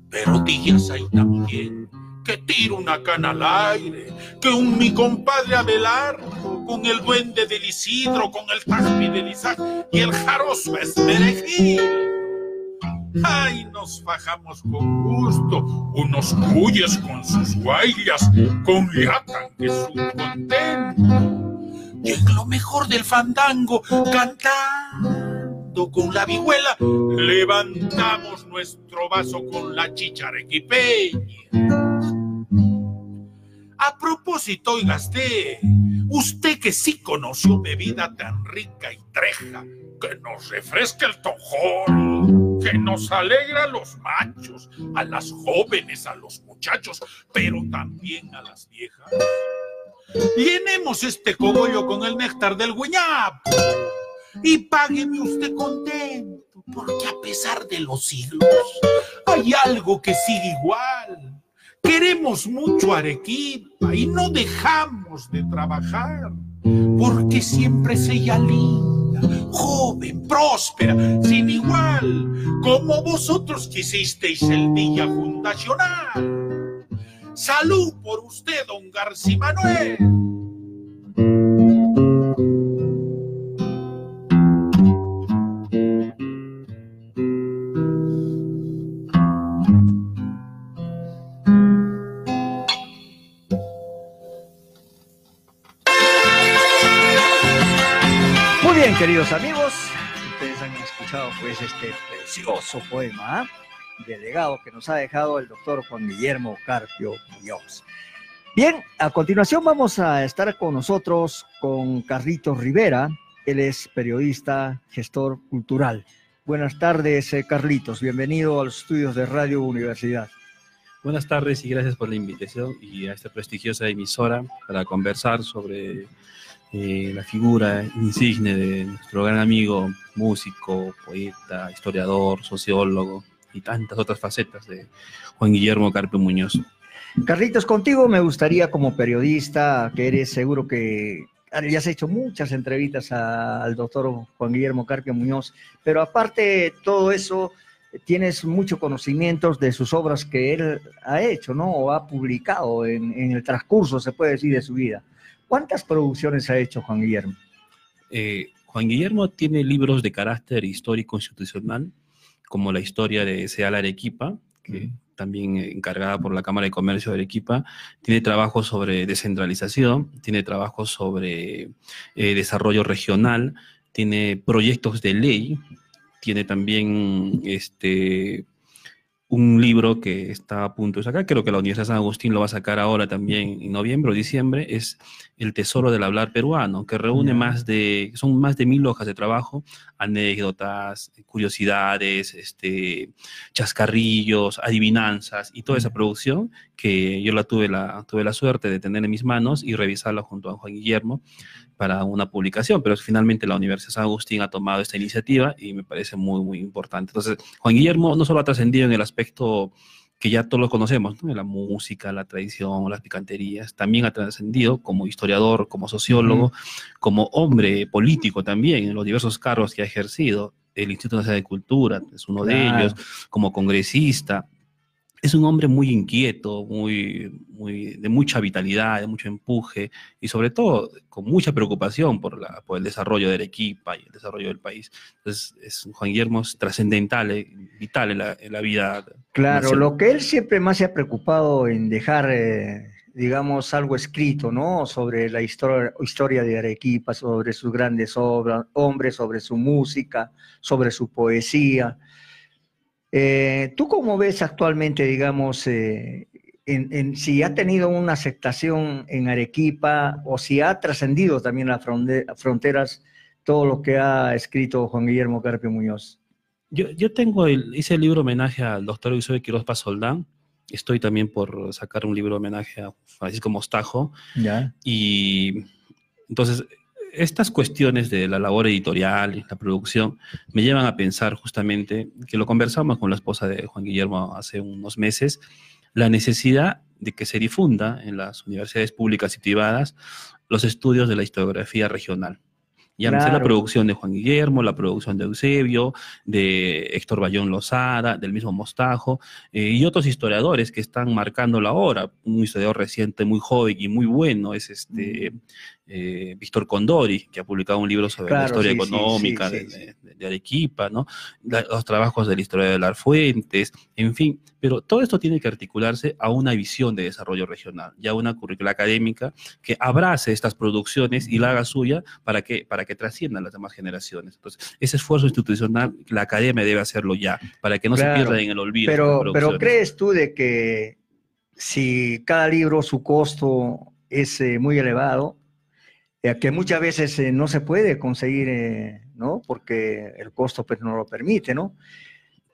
Pero días hay también que tiro una cana al aire, que un mi compadre Abelardo, con el duende del Isidro, con el tajpi del Isaac y el jaroso Esmerejil. Ay, nos fajamos con gusto, unos cuyes con sus guayas, con latan que su contento. Y en lo mejor del fandango, cantando con la vihuela, levantamos nuestro vaso con la chicha arequipeña. A propósito, oiga usted, que sí conoció bebida tan rica y treja, que nos refresca el tojón, que nos alegra a los machos, a las jóvenes, a los muchachos, pero también a las viejas. Llenemos este cogollo con el néctar del guiñapo y págueme usted contento, porque a pesar de los siglos hay algo que sigue igual. Queremos mucho Arequipa y no dejamos de trabajar, porque siempre es ella linda, joven, próspera, sin igual, como vosotros quisisteis el día fundacional. Salud por usted, don García Manuel. Queridos amigos, ustedes han escuchado pues este precioso poema de legado que nos ha dejado el doctor Juan Guillermo Carpio Muñoz. Bien, a continuación vamos a estar con nosotros con Carlitos Rivera, él es periodista, gestor cultural. Buenas tardes, eh, Carlitos, bienvenido a los estudios de Radio Universidad. Buenas tardes y gracias por la invitación y a esta prestigiosa emisora para conversar sobre eh, la figura insigne de nuestro gran amigo, músico, poeta, historiador, sociólogo y tantas otras facetas de Juan Guillermo Carpio Muñoz. Carlitos, contigo me gustaría como periodista, que eres seguro que has hecho muchas entrevistas al doctor Juan Guillermo Carpio Muñoz, pero aparte de todo eso, tienes muchos conocimientos de sus obras que él ha hecho, ¿no? O ha publicado en el transcurso, se puede decir, de su vida. ¿Cuántas producciones ha hecho Juan Guillermo? Eh, Juan Guillermo tiene libros de carácter histórico institucional, como la historia de Seal Arequipa, que también eh, encargada por la Cámara de Comercio de Arequipa, tiene trabajos sobre descentralización, tiene trabajos sobre eh, desarrollo regional, tiene proyectos de ley, tiene también este, un libro que está a punto de sacar, creo que la Universidad de San Agustín lo va a sacar ahora también en noviembre o diciembre, es El Tesoro del Hablar Peruano, que reúne más de, son más de mil hojas de trabajo, anécdotas, curiosidades, este, chascarrillos, adivinanzas y toda esa producción que yo la tuve la, tuve la suerte de tener en mis manos y revisarla junto a Juan Guillermo para una publicación, pero finalmente la Universidad de San Agustín ha tomado esta iniciativa y me parece muy, muy importante. Entonces, Juan Guillermo no solo ha trascendido en el aspecto que ya todos lo conocemos, ¿no? la música, la tradición, las picanterías, también ha trascendido como historiador, como sociólogo, como hombre político también, en los diversos cargos que ha ejercido. El Instituto Nacional de Cultura es uno de Claro. ellos, como congresista. Es un hombre muy inquieto, muy, muy, de mucha vitalidad, de mucho empuje y sobre todo con mucha preocupación por, la, por el desarrollo de Arequipa y el desarrollo del país. Entonces, es, Juan Guillermo es trascendental, eh, vital en la, en la vida. Claro, nacional. lo que él siempre más se ha preocupado en dejar, eh, digamos, algo escrito, ¿no? Sobre la historia, historia de Arequipa, sobre sus grandes obras, hombres, sobre su música, sobre su poesía. Eh, ¿Tú cómo ves actualmente, digamos, eh, en, en si ha tenido una aceptación en Arequipa o si ha trascendido también las fronteras todo lo que ha escrito Juan Guillermo Carpio Muñoz? Yo, yo tengo el, hice el libro homenaje al doctor Eusebio Quiroz Pasoldán. Estoy también por sacar un libro homenaje a Francisco Mostajo. ¿Ya? Y entonces, estas cuestiones de la labor editorial y la producción me llevan a pensar justamente, que lo conversamos con la esposa de Juan Guillermo hace unos meses, la necesidad de que se difunda en las universidades públicas y privadas los estudios de la historiografía regional. Llámese la Claro. producción de Juan Guillermo, la producción de Eusebio, de Héctor Bayón Lozada, del mismo Mostajo, eh, y otros historiadores que están marcando la hora. Un historiador reciente muy joven y muy bueno es este eh, Víctor Condori, que ha publicado un libro sobre la Claro, historia sí, económica sí, de, sí, de- de Arequipa, ¿no? La- los trabajos de la historia de las fuentes, en fin. Pero todo esto tiene que articularse a una visión de desarrollo regional, ya una currícula académica que abrace estas producciones y la haga suya para que, para que trasciendan las demás generaciones. Entonces, ese esfuerzo institucional, la academia debe hacerlo ya, para que no Claro, se pierda en el olvido. Pero, pero. ¿crees tú de que si cada libro su costo es eh, muy elevado, eh, que muchas veces eh, no se puede conseguir, eh, ¿no? Porque el costo pues no lo permite, ¿no?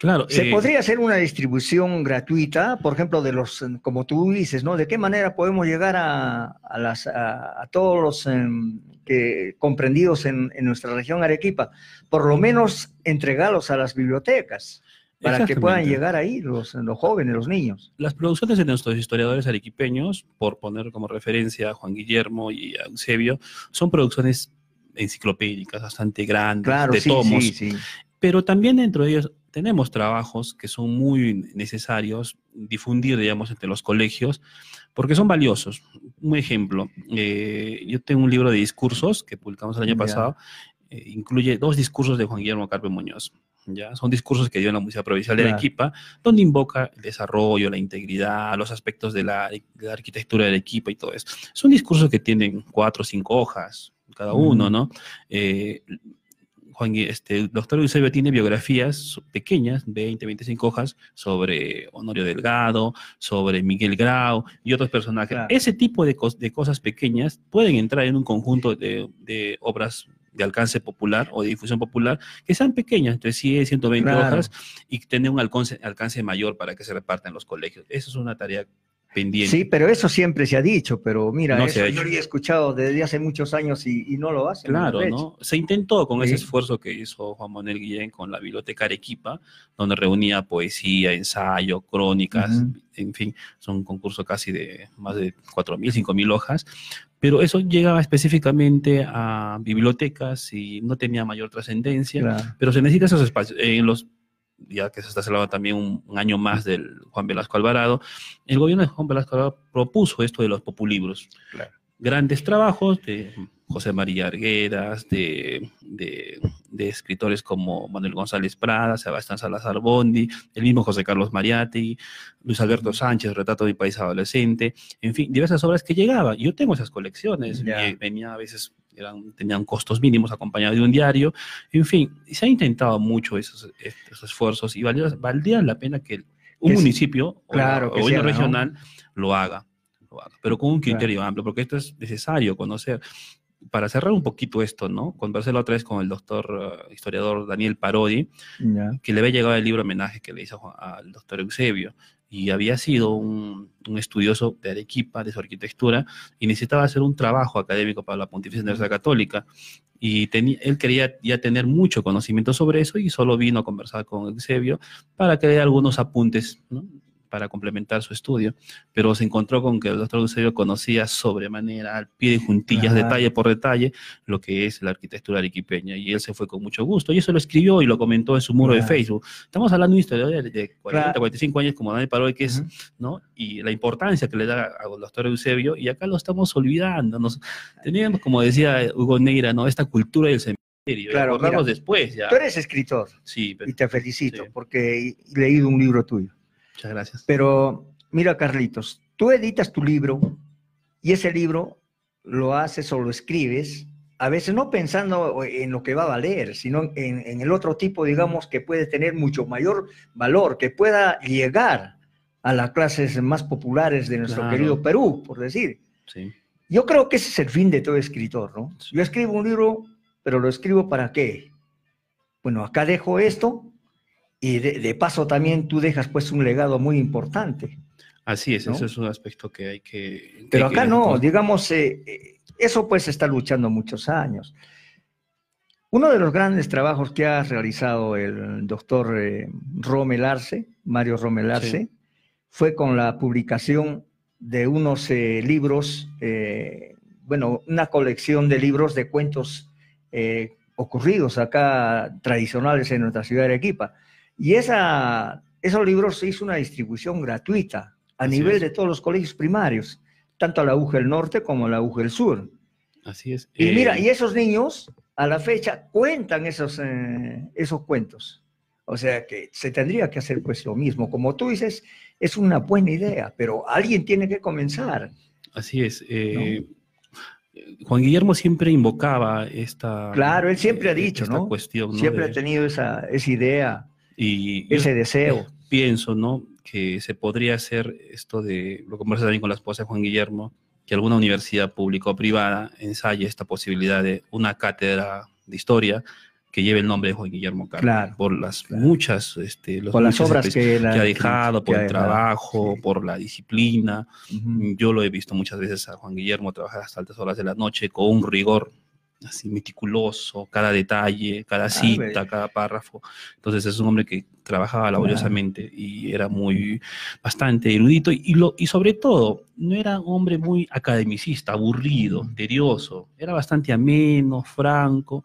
Claro, Se podría hacer una distribución gratuita, por ejemplo, de los, eh, como tú dices, ¿no? ¿De qué manera podemos llegar a, a las, a, a todos los em, que, comprendidos en, en nuestra región Arequipa? Por lo menos entregarlos a las bibliotecas para que puedan llegar ahí los, los jóvenes, los niños. Las producciones de nuestros historiadores arequipeños, por poner como referencia a Juan Guillermo y a Eusebio, son producciones enciclopédicas, bastante grandes, Claro, de sí, tomos, sí, sí. pero también dentro de ellos tenemos trabajos que son muy necesarios difundir, digamos, entre los colegios, porque son valiosos. Un ejemplo, eh, yo tengo un libro de discursos que publicamos el año pasado, eh, incluye dos discursos de Juan Guillermo Carpe Muñoz. ¿ya? Son discursos que dio en la Universidad Provincial de Claro. Arequipa, donde invoca el desarrollo, la integridad, los aspectos de la, de la arquitectura de Arequipa y todo eso. Son discursos que tienen cuatro o cinco hojas cada uno. ¿no? Eh, Juan, este, el doctor Eusebio tiene biografías pequeñas, 20, 25 hojas, sobre Honorio Delgado, sobre Miguel Grau y otros personajes. Claro. Ese tipo de, cos- de cosas pequeñas pueden entrar en un conjunto de, de obras de alcance popular o de difusión popular que sean pequeñas, entre 100 y 120 Claro. hojas, y tener un alcance, alcance mayor para que se repartan en los colegios. Eso es una tarea pendiente. Sí, pero eso siempre se ha dicho, pero mira, No eso yo lo he escuchado desde hace muchos años y, y no lo hacen. Claro. ¿no? Se intentó con ese Sí. esfuerzo que hizo Juan Manuel Guillén con la Biblioteca Arequipa, donde reunía poesía, ensayo, crónicas, Ujú. en fin, son un concurso casi de más de 4.000, 5.000 hojas, pero eso llegaba específicamente a bibliotecas y no tenía mayor trascendencia, Claro. pero se necesita esos espacios. En los ya que se está celebrando también un, un año más del Juan Velasco Alvarado, el gobierno de Juan Velasco Alvarado propuso esto de los populibros. Claro. Grandes trabajos de José María Arguedas, de, de- de escritores como Manuel González Prada, Sebastián Salazar Bondi, el mismo José Carlos Mariatti, Luis Alberto Sánchez, Retrato de mi país adolescente, en fin, diversas obras que llegaban. Yo tengo esas colecciones, Ya. y venía a veces, eran, tenían costos mínimos acompañados de un diario, en fin, se ha intentado mucho esos, esos esfuerzos y valió- valdría la pena que un Que municipio o, Claro, o que se gobierno haga, ¿no? regional lo haga, lo haga, pero con un criterio amplio, porque esto es necesario conocer. Para cerrar un poquito esto, ¿no? Conversé la otra vez con el doctor eh, historiador Daniel Parodi, Ya. que le había llegado el libro homenaje que le hizo al doctor Eusebio y había sido un, un estudioso de Arequipa, de su arquitectura, y necesitaba hacer un trabajo académico para la Pontificia Universidad Católica. Y él quería ya tener mucho conocimiento sobre eso y solo vino a conversar con Eusebio para que dé algunos apuntes ¿no? Para complementar su estudio. Pero se encontró con que el doctor Eusebio conocía sobremanera, al pie de juntillas, Claro. detalle por detalle, lo que es la arquitectura arequipeña. Y él se fue con mucho gusto. Y eso lo escribió y lo comentó en su muro de Claro. Facebook. Estamos hablando de una historia de, de 40, Claro. 45 años, como Daniel Parodi, que es, Ujú. ¿no? Y la importancia que le da al doctor Eusebio, y acá lo estamos olvidando. Nos, teníamos, como decía Hugo Neira, ¿no? Esta cultura del cementerio. y Claro, mira, después ya. Tú eres escritor Sí, pero- y te felicito Sí. porque he leído un libro tuyo. Muchas gracias. Pero mira, Carlitos, tú editas tu libro y ese libro lo haces o lo escribes, a veces no pensando en lo que va a valer, sino en, en el otro tipo, digamos, que puede tener mucho mayor valor, que pueda llegar a las clases más populares de nuestro Claro. querido Perú, por decir. Sí. Yo creo que ese es el fin de todo escritor, ¿no? Yo escribo un libro, pero lo escribo para qué? Bueno, acá dejo esto y de, de paso también tú dejas pues un legado muy importante. Así es, ¿No? ese es un aspecto que hay que... Pero acá que- no, digamos, eh, eh, eso pues está luchando muchos años. Uno de los grandes trabajos que ha realizado el doctor eh, Rommel Arce, Mario Rommel Arce, Sí. fue con la publicación de unos eh, libros, bueno, una colección de libros de cuentos ocurridos acá, tradicionales en nuestra ciudad de Arequipa. Y esa, esos libros se hizo una distribución gratuita a Así nivel es. de todos los colegios primarios, tanto a la UGE del Norte como a la UGE del Sur. Así es. Y Eh, mira, y esos niños a la fecha cuentan esos, eh, esos cuentos. O sea que se tendría que hacer pues lo mismo. Como tú dices, es una buena idea, pero alguien tiene que comenzar. Así es. eh, Juan Guillermo siempre invocaba esta... Claro, él siempre ha eh, dicho, esta ¿no? cuestión, ¿no? Siempre de- ha tenido esa, esa idea, y ese deseo. pienso, ¿no? Que se podría hacer esto de, lo conversé también con la esposa de Juan Guillermo, que alguna universidad pública o privada ensaye esta posibilidad de una cátedra de historia que lleve el nombre de Juan Guillermo Claro, por las claro. muchas, este, los Por las obras que, ha dejado, por el trabajo, sí. por la disciplina. Yo lo he visto muchas veces a Juan Guillermo trabajar hasta altas horas de la noche con un rigor así meticuloso, cada detalle, cada cita, cada párrafo. Entonces es un hombre que trabajaba laboriosamente y era muy bastante erudito y, lo, y sobre todo no era un hombre muy academicista, aburrido, tedioso, era bastante ameno, franco.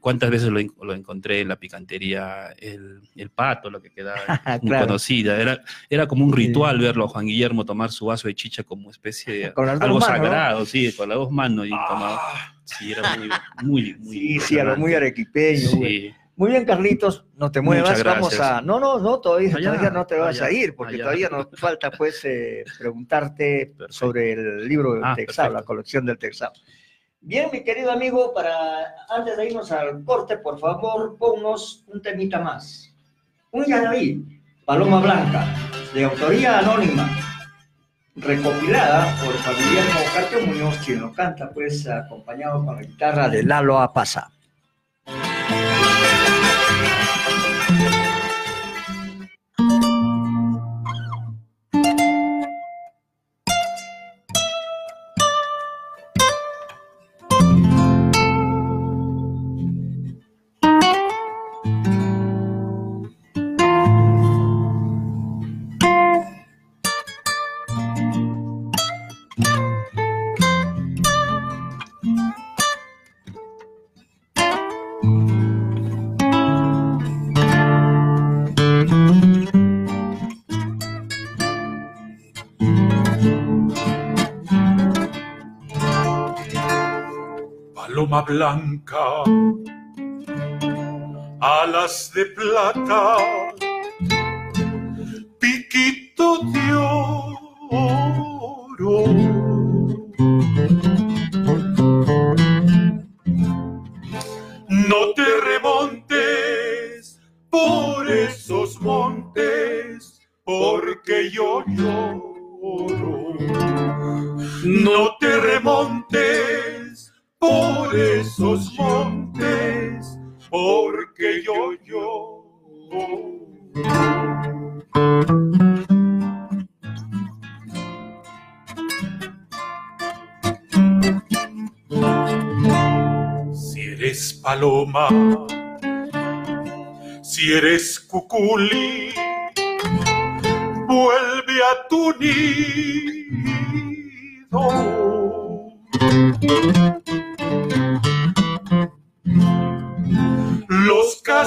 ¿Cuántas veces lo, en- lo encontré en la picantería, el, el pato, lo que quedaba muy Claro. conocida? Era, era como un Sí. ritual verlo a Juan Guillermo tomar su vaso de chicha como especie de Con algo manos, ¿no? sagrado, sí, con las dos manos. Y tomaba. Sí, era muy, muy, muy Sí, sí, muy arequipeño. güey. Muy bien, Carlitos, no te muevas, vamos a... No, no, no, todavía, Allá, todavía no te vas a ir, porque allá. todavía nos falta, pues, eh, preguntarte Perfecto. sobre el libro del Ah, Texal, la colección del Texal. Bien, mi querido amigo, para antes de irnos al corte, por favor, ponnos un temita más. Un Yanaví, Paloma Blanca, de autoría anónima, recopilada por Guillermo Carpio Muñoz, quien lo canta, pues, acompañado con la guitarra de Lalo Apasa. Blanca, alas de plata, piquito de oro. No te remontes por esos montes porque yo lloro. No te remontes por esos montes, porque yo lloro. Si eres paloma, si eres cuculi, vuelve a tu nido.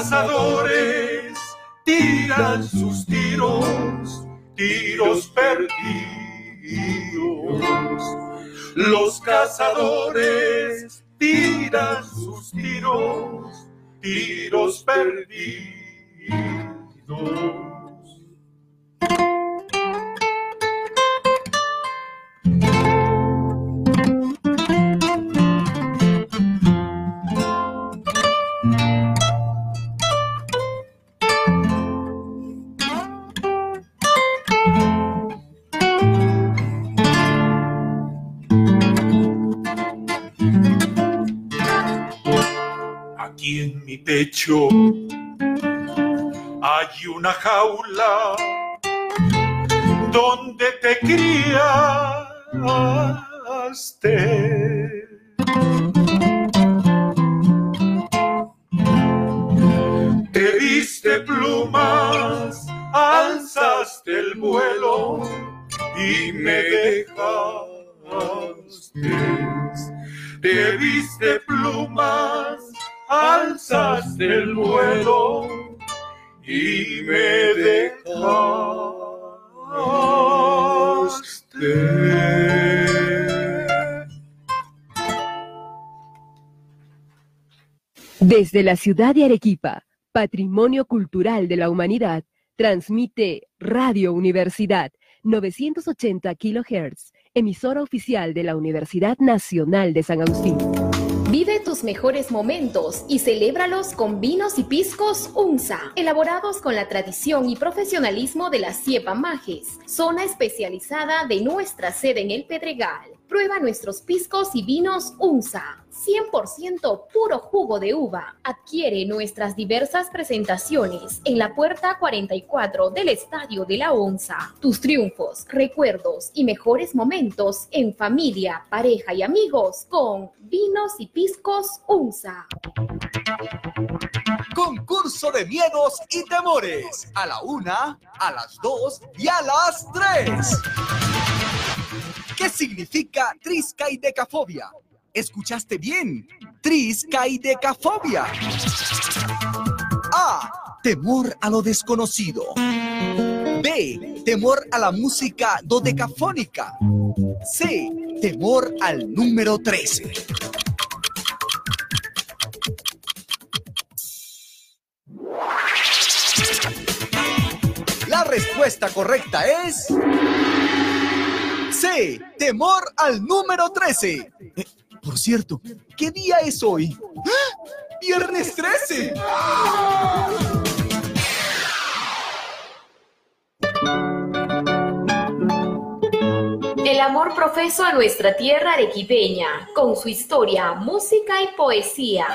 Cazadores tiran sus tiros, tiros perdidos. Los cazadores tiran sus tiros, tiros perdidos. Pecho hay una jaula donde te criaste. Te diste plumas, alzaste el vuelo y me dejaste. Te diste plumas, alzaste el vuelo y me. Desde la ciudad de Arequipa, Patrimonio Cultural de la Humanidad, transmite Radio Universidad 980 kHz, emisora oficial de la Universidad Nacional de San Agustín. Vive tus mejores momentos y celébralos con vinos y piscos UNSA, elaborados con la tradición y profesionalismo de la Siepa Majes, zona especializada de nuestra sede en el Pedregal. Prueba nuestros piscos y vinos UNSA, 100% puro jugo de uva. Adquiere nuestras diversas presentaciones en la puerta 44 del Estadio de la ONSA. Tus triunfos, recuerdos y mejores momentos en familia, pareja y amigos con vinos y piscos UNSA. Concurso de miedos y temores. A la una, a las dos y a las tres. ¿Qué significa triscaidecafobia? ¿Escuchaste bien? Triscaidecafobia. A. Temor a lo desconocido. B. Temor a la música dodecafónica. C. Temor al número 13. La respuesta correcta es... C. Temor al número 13. Por cierto, ¿qué día es hoy? ¡Ah! ¡Viernes 13! El amor profeso a nuestra tierra arequipeña, con su historia, música y poesía.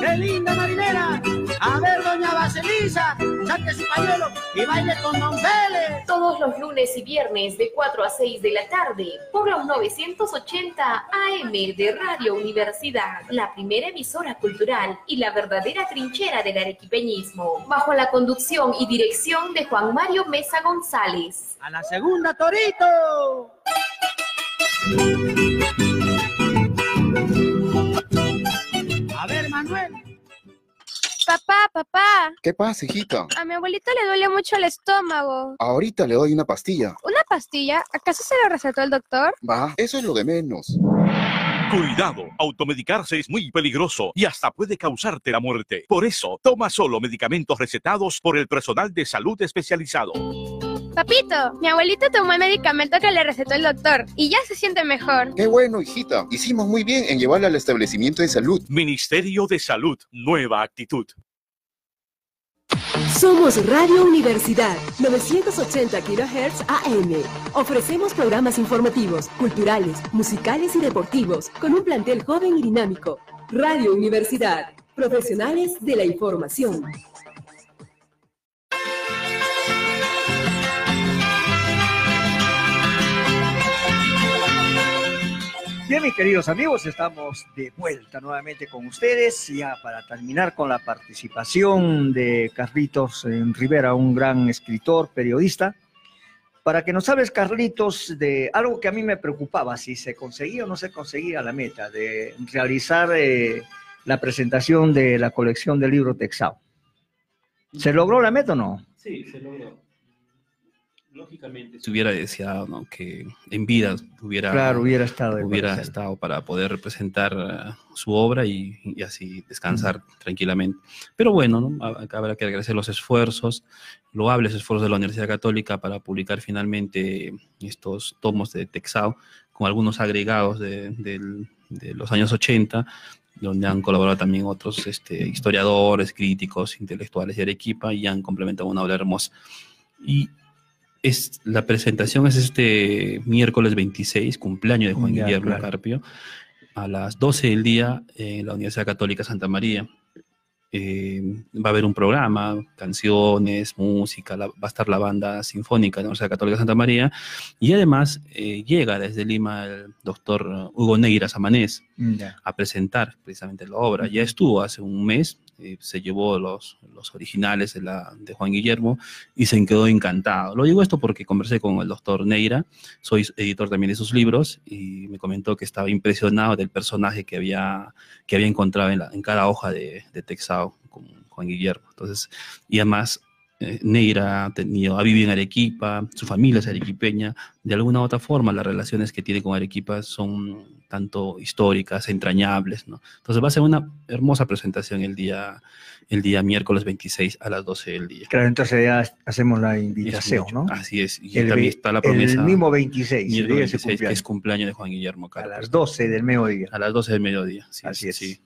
¡Qué linda marinera! A ver, doña Baselisa, saque su pañuelo y baile con Don Félix. Todos los lunes y viernes de 4 a 6 de la tarde por los 980 AM de Radio Universidad, la primera emisora cultural y la verdadera trinchera del arequipeñismo, bajo la conducción y dirección de Juan Mario Mesa González. A la segunda, Torito. Papá, papá, ¿Qué pasa, hijita? a mi abuelita le duele mucho el estómago. Ahorita le doy una pastilla. ¿Una pastilla? ¿Acaso se lo recetó el doctor? Va, eso es lo de menos. Cuidado, automedicarse es muy peligroso y hasta puede causarte la muerte. Por eso, toma solo medicamentos recetados por el personal de salud especializado. Papito, mi abuelita tomó el medicamento que le recetó el doctor y ya se siente mejor. Qué bueno, hijita. Hicimos muy bien en llevarla al establecimiento de salud. Ministerio de Salud, nueva actitud. Somos Radio Universidad 980 kHz AM. Ofrecemos programas informativos, culturales, musicales y deportivos con un plantel joven y dinámico. Radio Universidad, profesionales de la información. Bien, mis queridos amigos, estamos de vuelta nuevamente con ustedes, ya para terminar con la participación de Carlitos Rivera, un gran escritor, periodista, para que nos hables, Carlitos, de algo que a mí me preocupaba, si se conseguía o no se conseguía la meta de realizar eh, la presentación de la colección del libro Texao. ¿Se logró la meta o no? Sí, se logró. Lógicamente, se hubiera deseado ¿no? que en vida hubiera, Claro, hubiera estado hubiera estado para poder representar eh, su obra y, y así descansar tranquilamente. Pero bueno, ¿no? Ha- habrá que agradecer los esfuerzos, loables esfuerzos de la Universidad Católica para publicar finalmente estos tomos de Texao con algunos agregados de los años 80 donde han colaborado también otros este, historiadores, críticos, intelectuales de Arequipa y han complementado una obra hermosa. Y es, la presentación es este miércoles 26, cumpleaños de Juan Ya, Guillermo claro. Carpio, a las 12 del día en la Universidad Católica Santa María. Eh, va a haber un programa, canciones, música, la- va a estar la banda sinfónica de la Universidad Católica Santa María y además eh, llega desde Lima el doctor Hugo Neira Samanés a presentar precisamente la obra. Ya estuvo hace un mes, eh, se llevó los, los originales de, la, de Juan Guillermo y se quedó encantado. Lo digo esto porque conversé con el doctor Neira, soy editor también de sus libros, y me comentó que estaba impresionado del personaje que había, que había encontrado en, la- en cada hoja de, de Texao con Juan Guillermo. Entonces, y además... eh, Neira ha, tenido, ha vivido en Arequipa, su familia es arequipeña, de alguna u otra forma las relaciones que tiene con Arequipa son tanto históricas, entrañables, ¿no? Entonces va a ser una hermosa presentación el día, el día miércoles 26 a las 12 del día. Claro, entonces ya hacemos la invitación. ¿no? Así es, y El también está la promesa. El mismo 26, el día miércoles de su 26, que es cumpleaños de Juan Guillermo A Carpio. las 12 del mediodía. A las 12 del mediodía, sí, Así es. sí.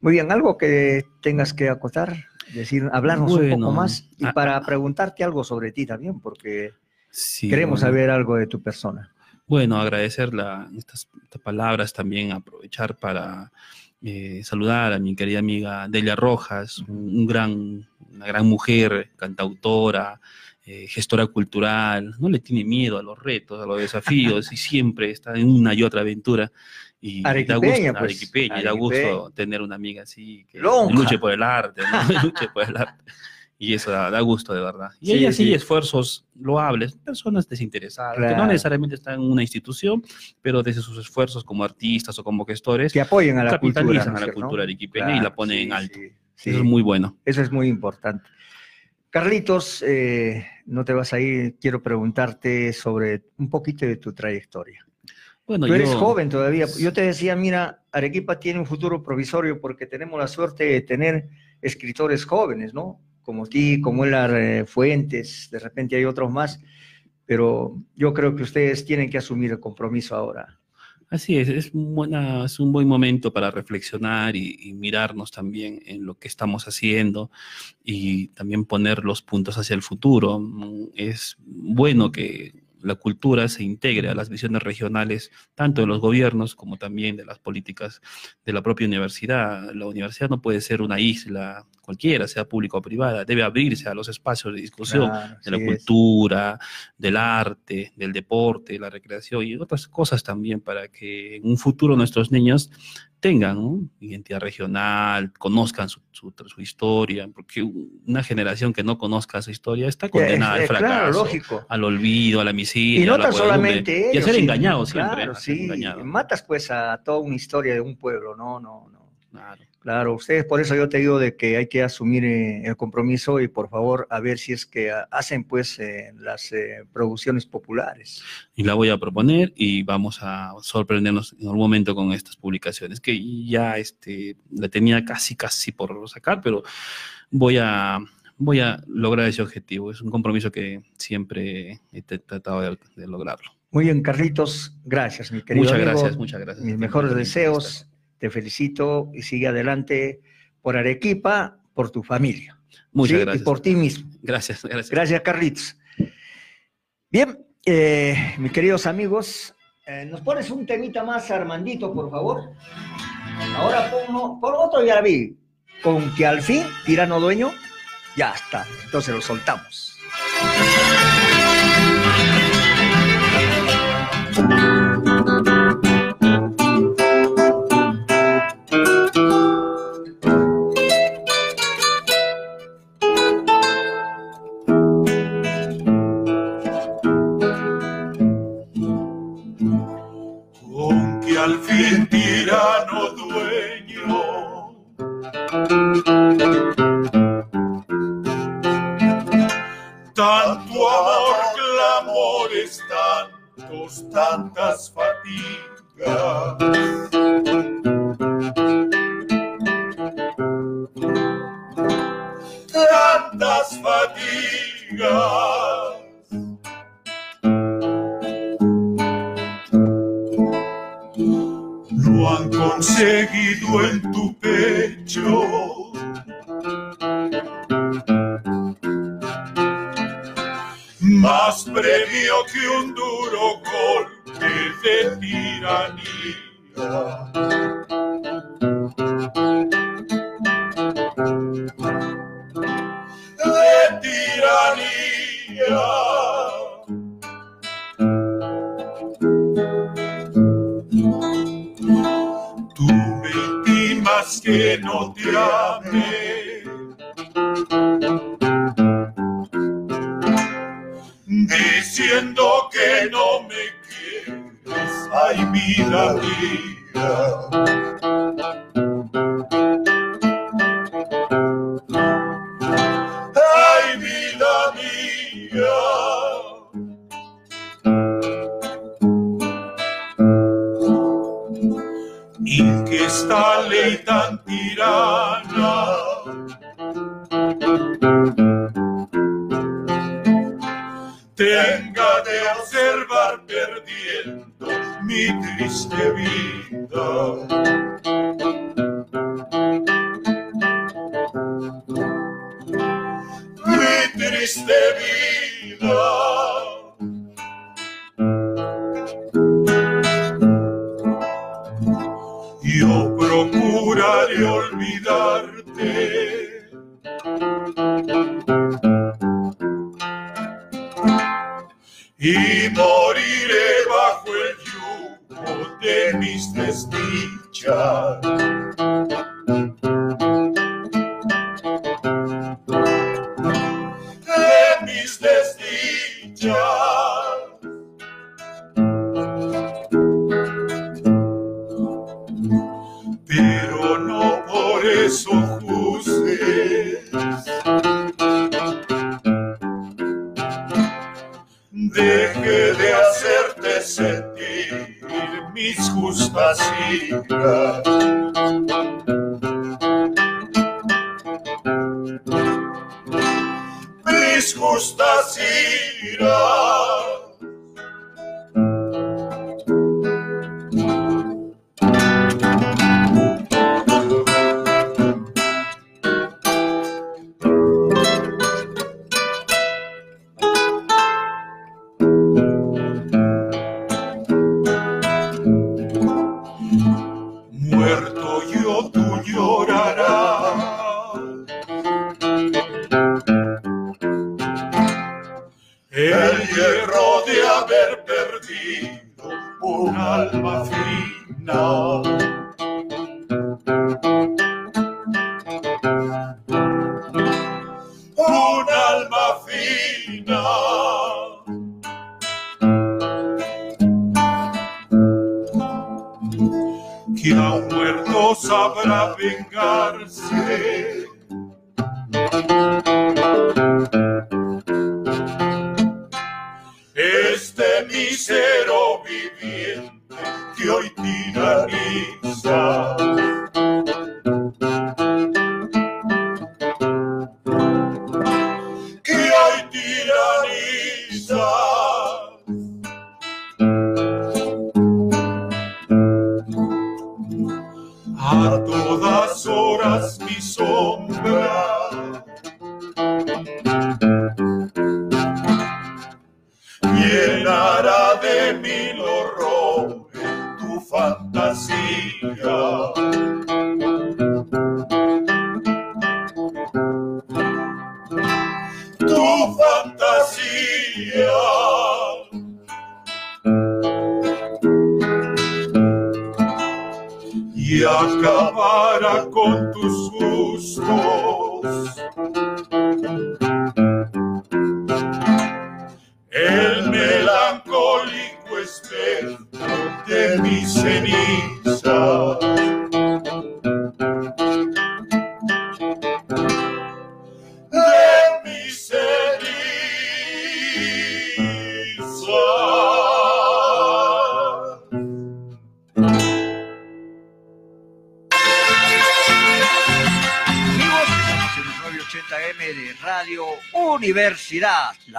Muy bien, algo que tengas que acotar, decir, hablarnos un Bueno, poco más y ah, para preguntarte algo sobre ti también, porque Sí, queremos bueno. saber algo de tu persona. Bueno, agradecer la- estas, estas palabras también, aprovechar para eh, saludar a mi querida amiga Delia Rojas, un, un gran, una gran mujer, cantautora, eh, gestora cultural, no le tiene miedo a los retos, a los desafíos y siempre está en una y otra aventura. Y da gusto, pues, arequipeña, y da gusto tener una amiga así que Lonja. luche por el arte, ¿no? luche por el arte. Y eso da, da gusto de verdad. Y Sí, ella sí, sí. esfuerzos loables, personas desinteresadas, que no necesariamente están en una institución, pero desde sus esfuerzos como artistas o como gestores, Que apoyen a la cultura. capitalizan ¿no a la cultura arequipeña y Claro, la ponen sí, en alto. Eso es muy bueno. Eso es muy importante. Carlitos, eh, no te vas a ir, quiero preguntarte sobre un poquito de tu trayectoria. Bueno, Tú eres yo- joven todavía. Yo te decía, mira, Arequipa tiene un futuro provisorio porque tenemos la suerte de tener escritores jóvenes, ¿no? Como ti, como Elar Fuentes, de repente hay otros más, pero yo creo que ustedes tienen que asumir el compromiso ahora. Así es, es, buena, es un buen momento para reflexionar y, y mirarnos también en lo que estamos haciendo y también poner los puntos hacia el futuro. Es bueno que la cultura se integre a las visiones regionales, tanto de los gobiernos como también de las políticas de la propia universidad. La universidad no puede ser una isla cualquiera, sea pública o privada, debe abrirse a los espacios de discusión Claro, de la es. cultura, del arte, del deporte, la recreación y otras cosas también para que en un futuro nuestros niños tengan ¿no? identidad regional, conozcan su, su- su historia, porque una generación que no conozca su historia está condenada Eh, al eh, claro, fracaso, al olvido, a la miseria, Y no a la solamente y a ser sí, engañado siempre. Claro, a ser sí. engañado. Matas pues a toda una historia de un pueblo, no, no. Claro. Claro, ustedes, por eso yo te digo de que hay que asumir eh, el compromiso y por favor a ver si es que ah, hacen pues eh, las eh, producciones populares. y la voy a proponer y vamos a sorprendernos en algún momento con estas publicaciones que ya este, la tenía casi casi por sacar, pero voy a, voy a lograr ese objetivo. Es un compromiso que siempre he tratado de, de lograrlo. Muy bien, Carlitos, gracias, mi querido Muchas amigo. gracias, muchas gracias. Mis mejores deseos, te felicito y sigue adelante por Arequipa, por tu familia. Muchas ¿sí? gracias. Y por ti mismo. Gracias, gracias. Gracias, Carlitos. Bien, eh, mis queridos amigos, eh, ¿nos pones un temita más, Armandito, por favor? Ahora pongo, por otro ya vi, con que al fin, tirano dueño, ya está. Entonces lo soltamos.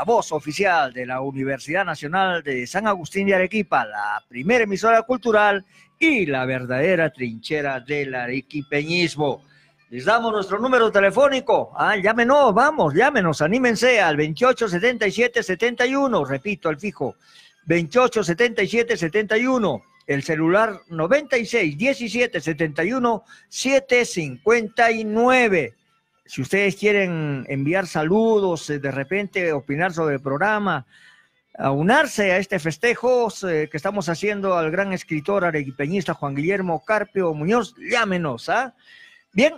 Voz oficial de la Universidad Nacional de San Agustín de Arequipa, la primera emisora cultural y la verdadera trinchera del arequipeñismo. Les damos nuestro número telefónico. Ah, llámenos, vamos, llámenos, anímense al 287771, repito, al fijo, 287771, el celular 96 17 71 759. Si ustedes quieren enviar saludos, eh, de repente opinar sobre el programa, aunarse a este festejo eh, que estamos haciendo al gran escritor arequipeñista Juan Guillermo Carpio Muñoz, llámenos, ¿ah? Bien,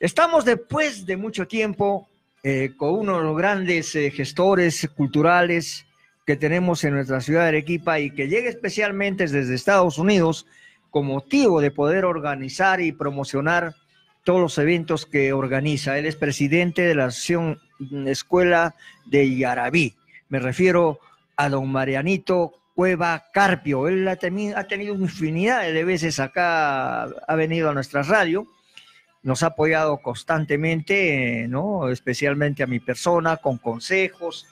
estamos después de mucho tiempo eh, con uno de los grandes eh, gestores culturales que tenemos en nuestra ciudad de Arequipa y que llega especialmente desde Estados Unidos con motivo de poder organizar y promocionar todos los eventos que organiza. Él es presidente de la Asociación Escuela de Yarabí. Me refiero a don Marianito Cueva Carpio. Él ha, teni- ha tenido infinidad de veces acá, ha venido a nuestra radio, nos ha apoyado constantemente, ¿no? especialmente a mi persona, con consejos,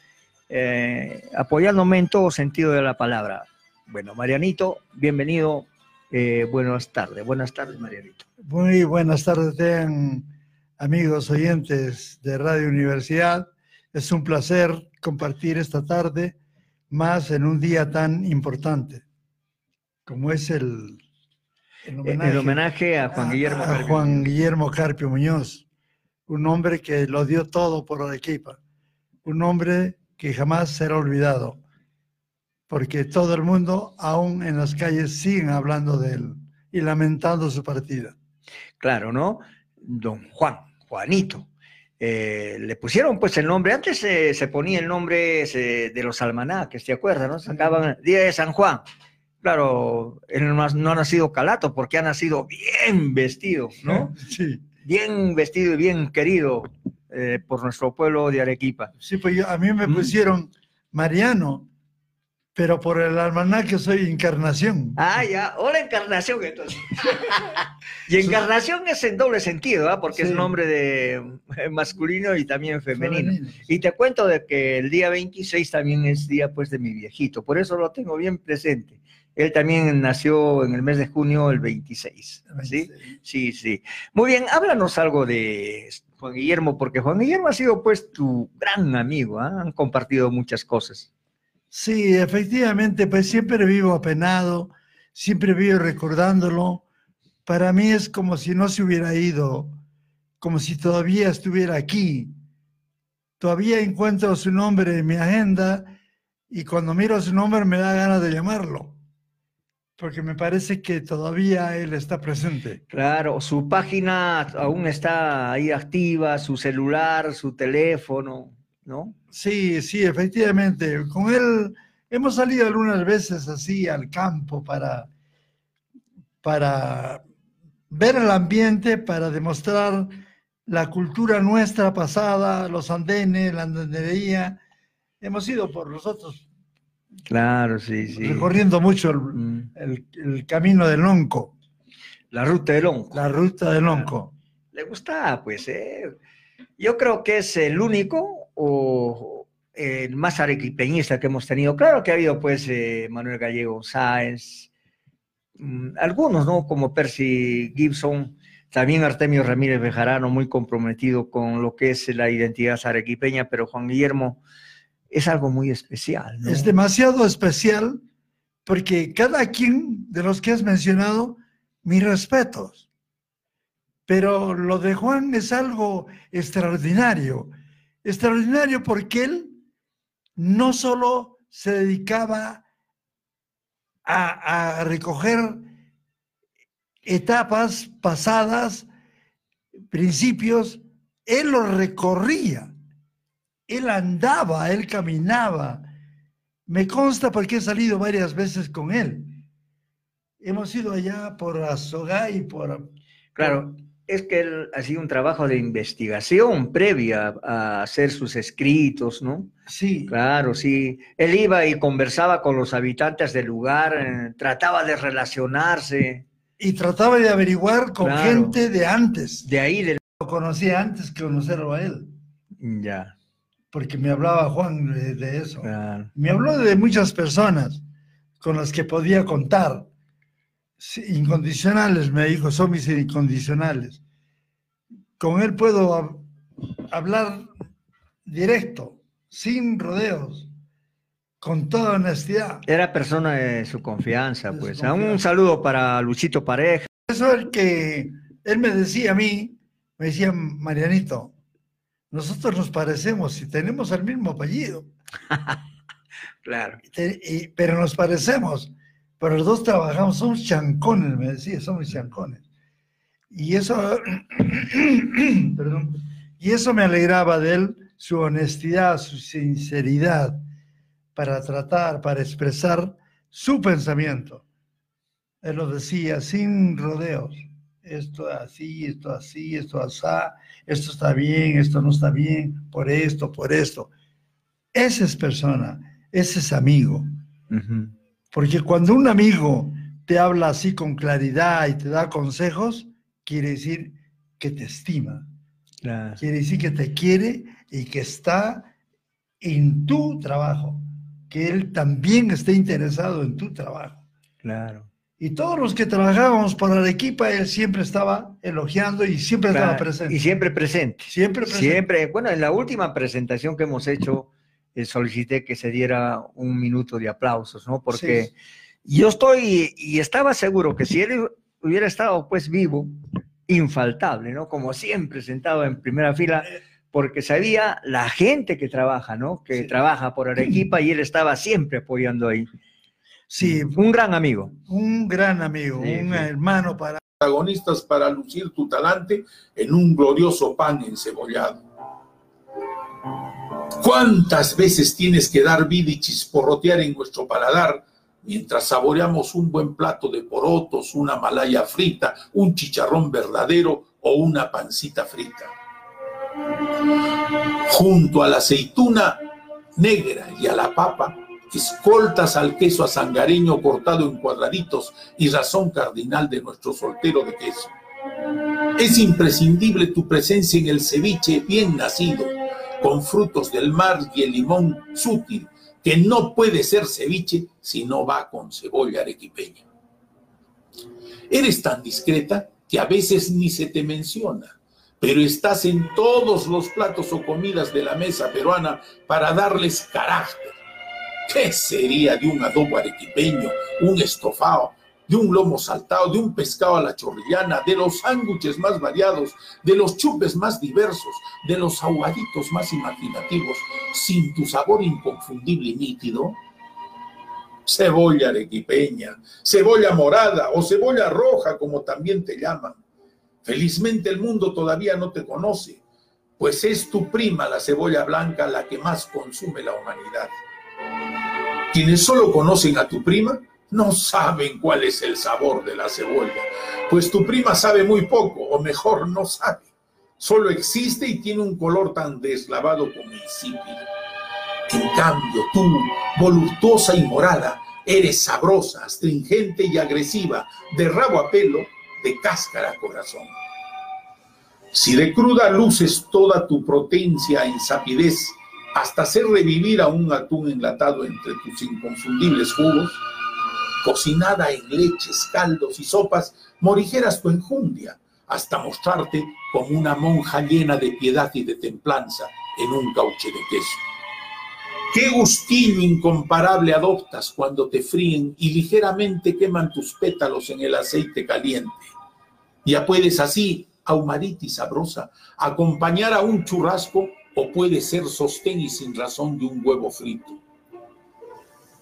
eh, apoyándome en todo sentido de la palabra. Bueno, Marianito, bienvenido. Eh, buenas tardes, buenas tardes, Marianito. Muy buenas tardes, amigos oyentes de Radio Universidad. Es un placer compartir esta tarde, más en un día tan importante como es el, El homenaje a Juan Guillermo a Carpio. Juan Guillermo Carpio Muñoz, un hombre que lo dio todo por Arequipa, un hombre que jamás será olvidado, porque todo el mundo, aún en las calles, siguen hablando de él y lamentando su partida. Claro, ¿no? Don Juan, Juanito. Eh, le pusieron pues el nombre, antes eh, se ponía el nombre de los almanaques, ¿te acuerdas? No? Sacaban Día de San Juan. Claro, él no ha, no ha nacido calato porque ha nacido bien vestido, ¿no? Sí. Bien vestido y bien querido eh, por nuestro pueblo de Arequipa. Sí, pues yo- a mí me pusieron Mariano, pero por el almanaque soy Encarnación. Ah, ya, hola Encarnación entonces. y Encarnación es en doble sentido, ¿ah? porque es Sí. nombre de eh, masculino y también femenino. Femenino. Y te cuento de que el día 26 también es día pues de mi viejito, por eso lo tengo bien presente. Él también nació en el mes de junio, el 26. ¿sí? Sí, sí. Muy bien, háblanos algo de Juan Guillermo, porque Juan Guillermo ha sido pues tu gran amigo, ¿ah? han compartido muchas cosas. Sí, efectivamente, pues siempre vivo apenado, siempre vivo recordándolo. Para mí es como si no se hubiera ido, como si todavía estuviera aquí. Todavía encuentro su nombre en mi agenda y cuando miro su nombre me da ganas de llamarlo, porque me parece que todavía él está presente. Claro, su página aún está ahí activa, su celular, su teléfono, ¿no? Sí, sí, efectivamente. Con él hemos salido algunas veces así al campo para, para ver el ambiente, para demostrar la cultura nuestra pasada, los andenes, la andenería. Hemos ido por nosotros Claro, sí, sí. recorriendo mucho el, Mm. el- el camino del Lonco, La ruta del Onco. la ruta del Lonco. Le gusta, pues, ¿eh? Yo creo que es el único o el más arequipeñista que hemos tenido. Claro que ha habido, pues, eh, Manuel Gallego Sáenz, mm, algunos, ¿no? Como Percy Gibson, también Artemio Ramírez Bejarano, muy comprometido con lo que es la identidad arequipeña, pero Juan Guillermo es algo muy especial, ¿no? Es demasiado especial porque cada quien de los que has mencionado, mis respetos. Pero lo de Juan es algo extraordinario. Extraordinario porque él no solo se dedicaba a, a recoger etapas pasadas, principios, él los recorría, él andaba, él caminaba. Me consta porque he salido varias veces con él. Hemos ido allá por Azogá y por... Claro, es que él hacía un trabajo de investigación previa a hacer sus escritos, ¿no? Sí. Claro, sí. Él iba y conversaba con los habitantes del lugar, eh, trataba de relacionarse. Y trataba de averiguar con Claro. gente de antes. De ahí, del... Lo conocía antes que conocerlo a él, Ya. porque me hablaba Juan de, de eso. claro. Me habló de muchas personas con las que podía contar. Incondicionales, me dijo, son mis incondicionales. Con él puedo hab- hablar directo, sin rodeos, con toda honestidad. Era persona de su confianza, De su pues. confianza. Un saludo para Luchito Pareja. Eso es el que él me decía a mí, me decía, Marianito, nosotros nos parecemos y tenemos el mismo apellido, Claro. y- pero nos parecemos, pero los dos trabajamos, somos chancones, me decía, somos chancones. Y eso, perdón, y eso me alegraba de él, su honestidad, su sinceridad para tratar, para expresar su pensamiento. Él lo decía sin rodeos. Esto así, esto así, esto así, esto está bien, esto no está bien, por esto, por esto. Esa es persona, ese es amigo. Ujú. Porque cuando un amigo te habla así con claridad y te da consejos, quiere decir que te estima, Claro. quiere decir que te quiere y que está en tu trabajo, que él también esté interesado en tu trabajo. Claro. Y todos los que trabajábamos para Arequipa, él siempre estaba elogiando y siempre estaba Claro, presente. Y siempre presente. Siempre presente. Siempre. Bueno, en la última presentación que hemos hecho, eh, solicité que se diera un minuto de aplausos, ¿no? Porque yo estoy y estaba seguro que si él hubiera estado pues vivo, infaltable, ¿no? Como siempre, sentado en primera fila, porque sabía la gente que trabaja, ¿no? Que trabaja por Arequipa y él estaba siempre apoyando ahí. Sí, Un gran amigo. un gran amigo, Sí, un hermano para protagonistas para lucir tu talante en un glorioso pan encebollado. ¿Cuántas veces tienes que dar vida y chisporrotear en nuestro paladar mientras saboreamos un buen plato de porotos, una malaya frita, un chicharrón verdadero o una pancita frita? Junto a la aceituna negra y a la papa, escoltas al queso asangareño cortado en cuadraditos y razón cardinal de nuestro soltero de queso. Es imprescindible tu presencia en el ceviche bien nacido, con frutos del mar y el limón sutil, que no puede ser ceviche si no va con cebolla arequipeña. Eres tan discreta que a veces ni se te menciona, pero estás en todos los platos o comidas de la mesa peruana para darles carácter. ¿Qué sería de un adobo arequipeño, un estofado, de un lomo saltado, de un pescado a la chorrillana, de los sándwiches más variados, de los chupes más diversos, de los ahogaditos más imaginativos, sin tu sabor inconfundible y nítido? Cebolla arequipeña, cebolla morada o cebolla roja, como también te llaman. Felizmente el mundo todavía no te conoce, pues es tu prima la cebolla blanca la que más consume la humanidad. Quienes solo conocen a tu prima no saben cuál es el sabor de la cebolla, pues tu prima sabe muy poco, o mejor no sabe. Solo existe y tiene un color tan deslavado como insípido. En cambio, tú, voluptuosa y morada, eres sabrosa, astringente y agresiva, de rabo a pelo, de cáscara a corazón. Si de cruda luces toda tu potencia en sapidez, hasta hacer revivir a un atún enlatado entre tus inconfundibles jugos, cocinada en leches, caldos y sopas, morigeras tu enjundia, hasta mostrarte como una monja llena de piedad y de templanza en un cauche de queso. Qué gustillo incomparable adoptas cuando te fríen y ligeramente queman tus pétalos en el aceite caliente. Ya puedes así, ahumadita y sabrosa, acompañar a un churrasco o puede ser sostén y sin razón de un huevo frito.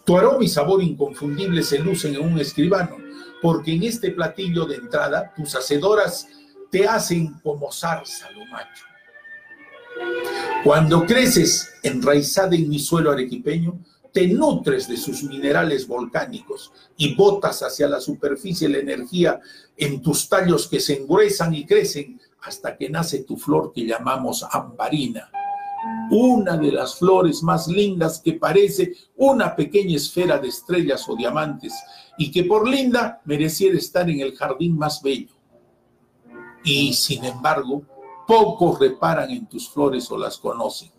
Tu aroma y sabor inconfundible se lucen en un escribano, porque en este platillo de entrada tus hacedoras te hacen como zarza lo macho. Cuando creces enraizada en mi suelo arequipeño, te nutres de sus minerales volcánicos y botas hacia la superficie la energía en tus tallos que se engruesan y crecen hasta que nace tu flor que llamamos ambarina. Una de las flores más lindas que parece una pequeña esfera de estrellas o diamantes y que por linda mereciera estar en el jardín más bello. Y sin embargo, pocos reparan en tus flores o las conocen.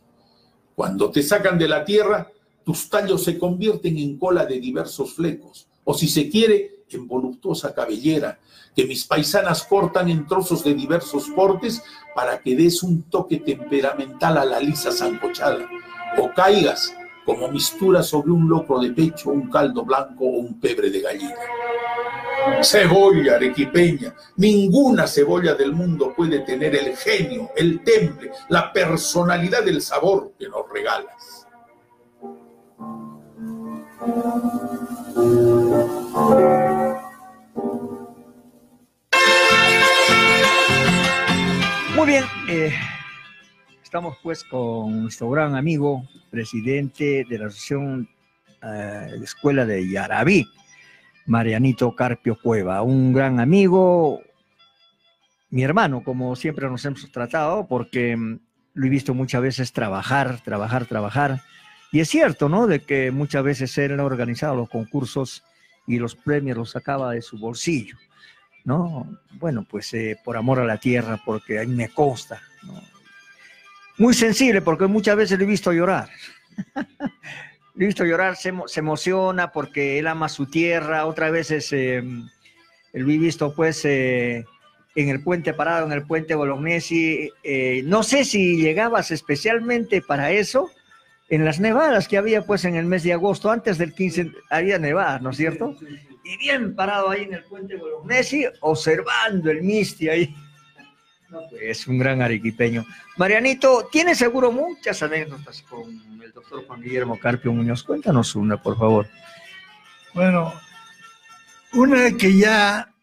Cuando te sacan de la tierra, tus tallos se convierten en cola de diversos flecos, o si se quiere, en voluptuosa cabellera, que mis paisanas cortan en trozos de diversos portes para que des un toque temperamental a la lisa zancochada, o caigas como mistura sobre un locro de pecho, un caldo blanco o un pebre de gallina. Cebolla arequipeña, ninguna cebolla del mundo puede tener el genio, el temple, la personalidad del sabor que nos regalas. Muy bien, eh, estamos pues con nuestro gran amigo, presidente de la Asociación eh, Escuela de Yarabí, Marianito Carpio Cueva, un gran amigo, mi hermano, como siempre nos hemos tratado, porque mm, lo he visto muchas veces trabajar, trabajar, trabajar. Y es cierto, ¿no? De que muchas veces él ha organizado los concursos y los premios los sacaba de su bolsillo, ¿no? Bueno, pues eh, por amor a la tierra, porque a mí me consta, ¿no? Muy sensible, porque muchas veces lo he visto llorar. lo he visto llorar, se, emo- se emociona porque él ama su tierra. Otras veces eh, lo he visto, pues, eh, en el puente parado, en el puente Bolognesi. eh, no sé si llegabas especialmente para eso en las nevadas que había, pues, en el mes de agosto, antes del 15, había nevadas, ¿no es cierto? Y bien parado ahí en el puente Bolognesi, observando el Misti ahí. Pues, es un gran arequipeño. Marianito, tiene seguro muchas anécdotas con el doctor Juan Guillermo Carpio Muñoz. Cuéntanos una, por favor. Bueno, una que ya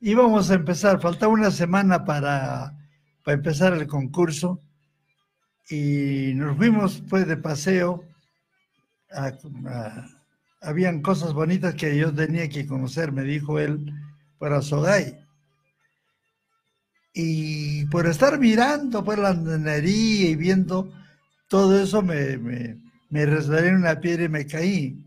íbamos a empezar, faltaba una semana para, para empezar el concurso y nos fuimos pues de paseo. a- habían cosas bonitas que yo tenía que conocer, me dijo él, para Sogay. Y por estar mirando por la andenería y viendo todo eso, me, me, me resbalé en una piedra y me caí.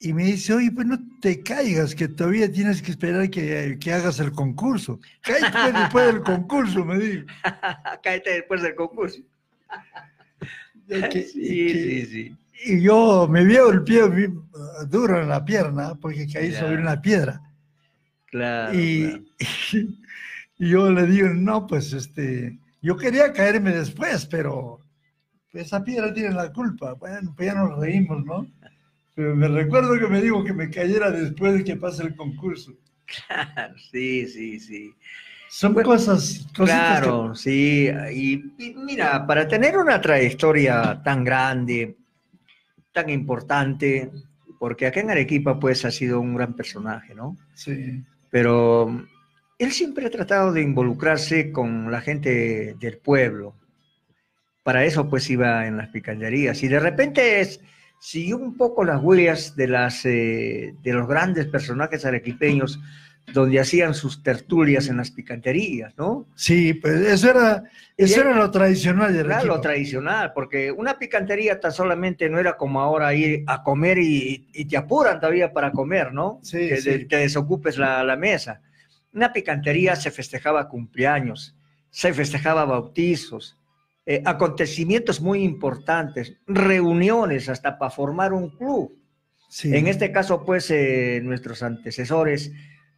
Y me dice, oye, pues no te caigas, que todavía tienes que esperar que, que hagas el concurso. Cállate pues, después del concurso, me dijo. Cállate después del concurso. Que- Sí, que- sí, sí. Y yo me vio el pie duro en la pierna porque caí sobre una piedra. Claro. y, y yo le digo, no, pues este, yo quería caerme después, pero esa piedra tiene la culpa. Bueno, pues ya nos reímos, ¿no? Pero me recuerdo que me dijo que me cayera después de que pase el concurso. claro. Sí, sí, sí. Son cosas, cositas Claro, sí. Y, y mira, para tener una trayectoria tan grande, tan importante, porque acá en Arequipa pues ha sido un gran personaje, ¿no? Sí. Pero mm, él siempre ha tratado de involucrarse con la gente del pueblo. Para eso pues iba en las picanderías. Y de repente es- siguió un poco las huellas de, las, eh, de los grandes personajes arequipeños donde hacían sus tertulias en las picanterías, ¿no? Sí, pues eso era, eso era lo tradicional de Era lo tradicional, porque una picantería tan solamente no era como ahora ir a comer y, y te apuran todavía para comer, ¿no? Sí, que, sí. de- que desocupes la, la mesa. Una picantería se festejaba cumpleaños, se festejaba bautizos, eh, acontecimientos muy importantes, reuniones hasta para formar un club. Sí. En este caso, pues, eh, nuestros antecesores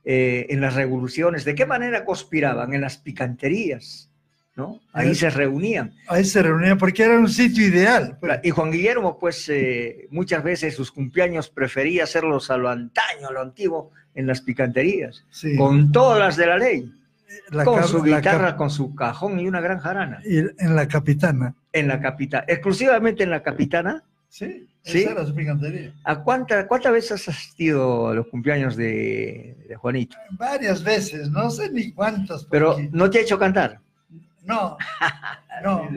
eh, en las revoluciones, ¿de qué manera conspiraban? En las picanterías, ¿no? Ahí Eh, se reunían. Ahí se reunían porque era un sitio ideal. pues. Y Juan Guillermo, pues, eh, muchas veces sus cumpleaños prefería hacerlos a lo antaño, a lo antiguo, en las picanterías, Sí. con todas las de la ley. La con su guitarra, con su cajón y una gran jarana. y en la capitana. En la capitana, exclusivamente en la capitana. Sí, ¿Sí? esa era su picantería. ¿A cuánta, cuántas veces has asistido a los cumpleaños de, de Juanito? Varias veces, no sé ni cuántas. Pero no te ha hecho cantar. No, no,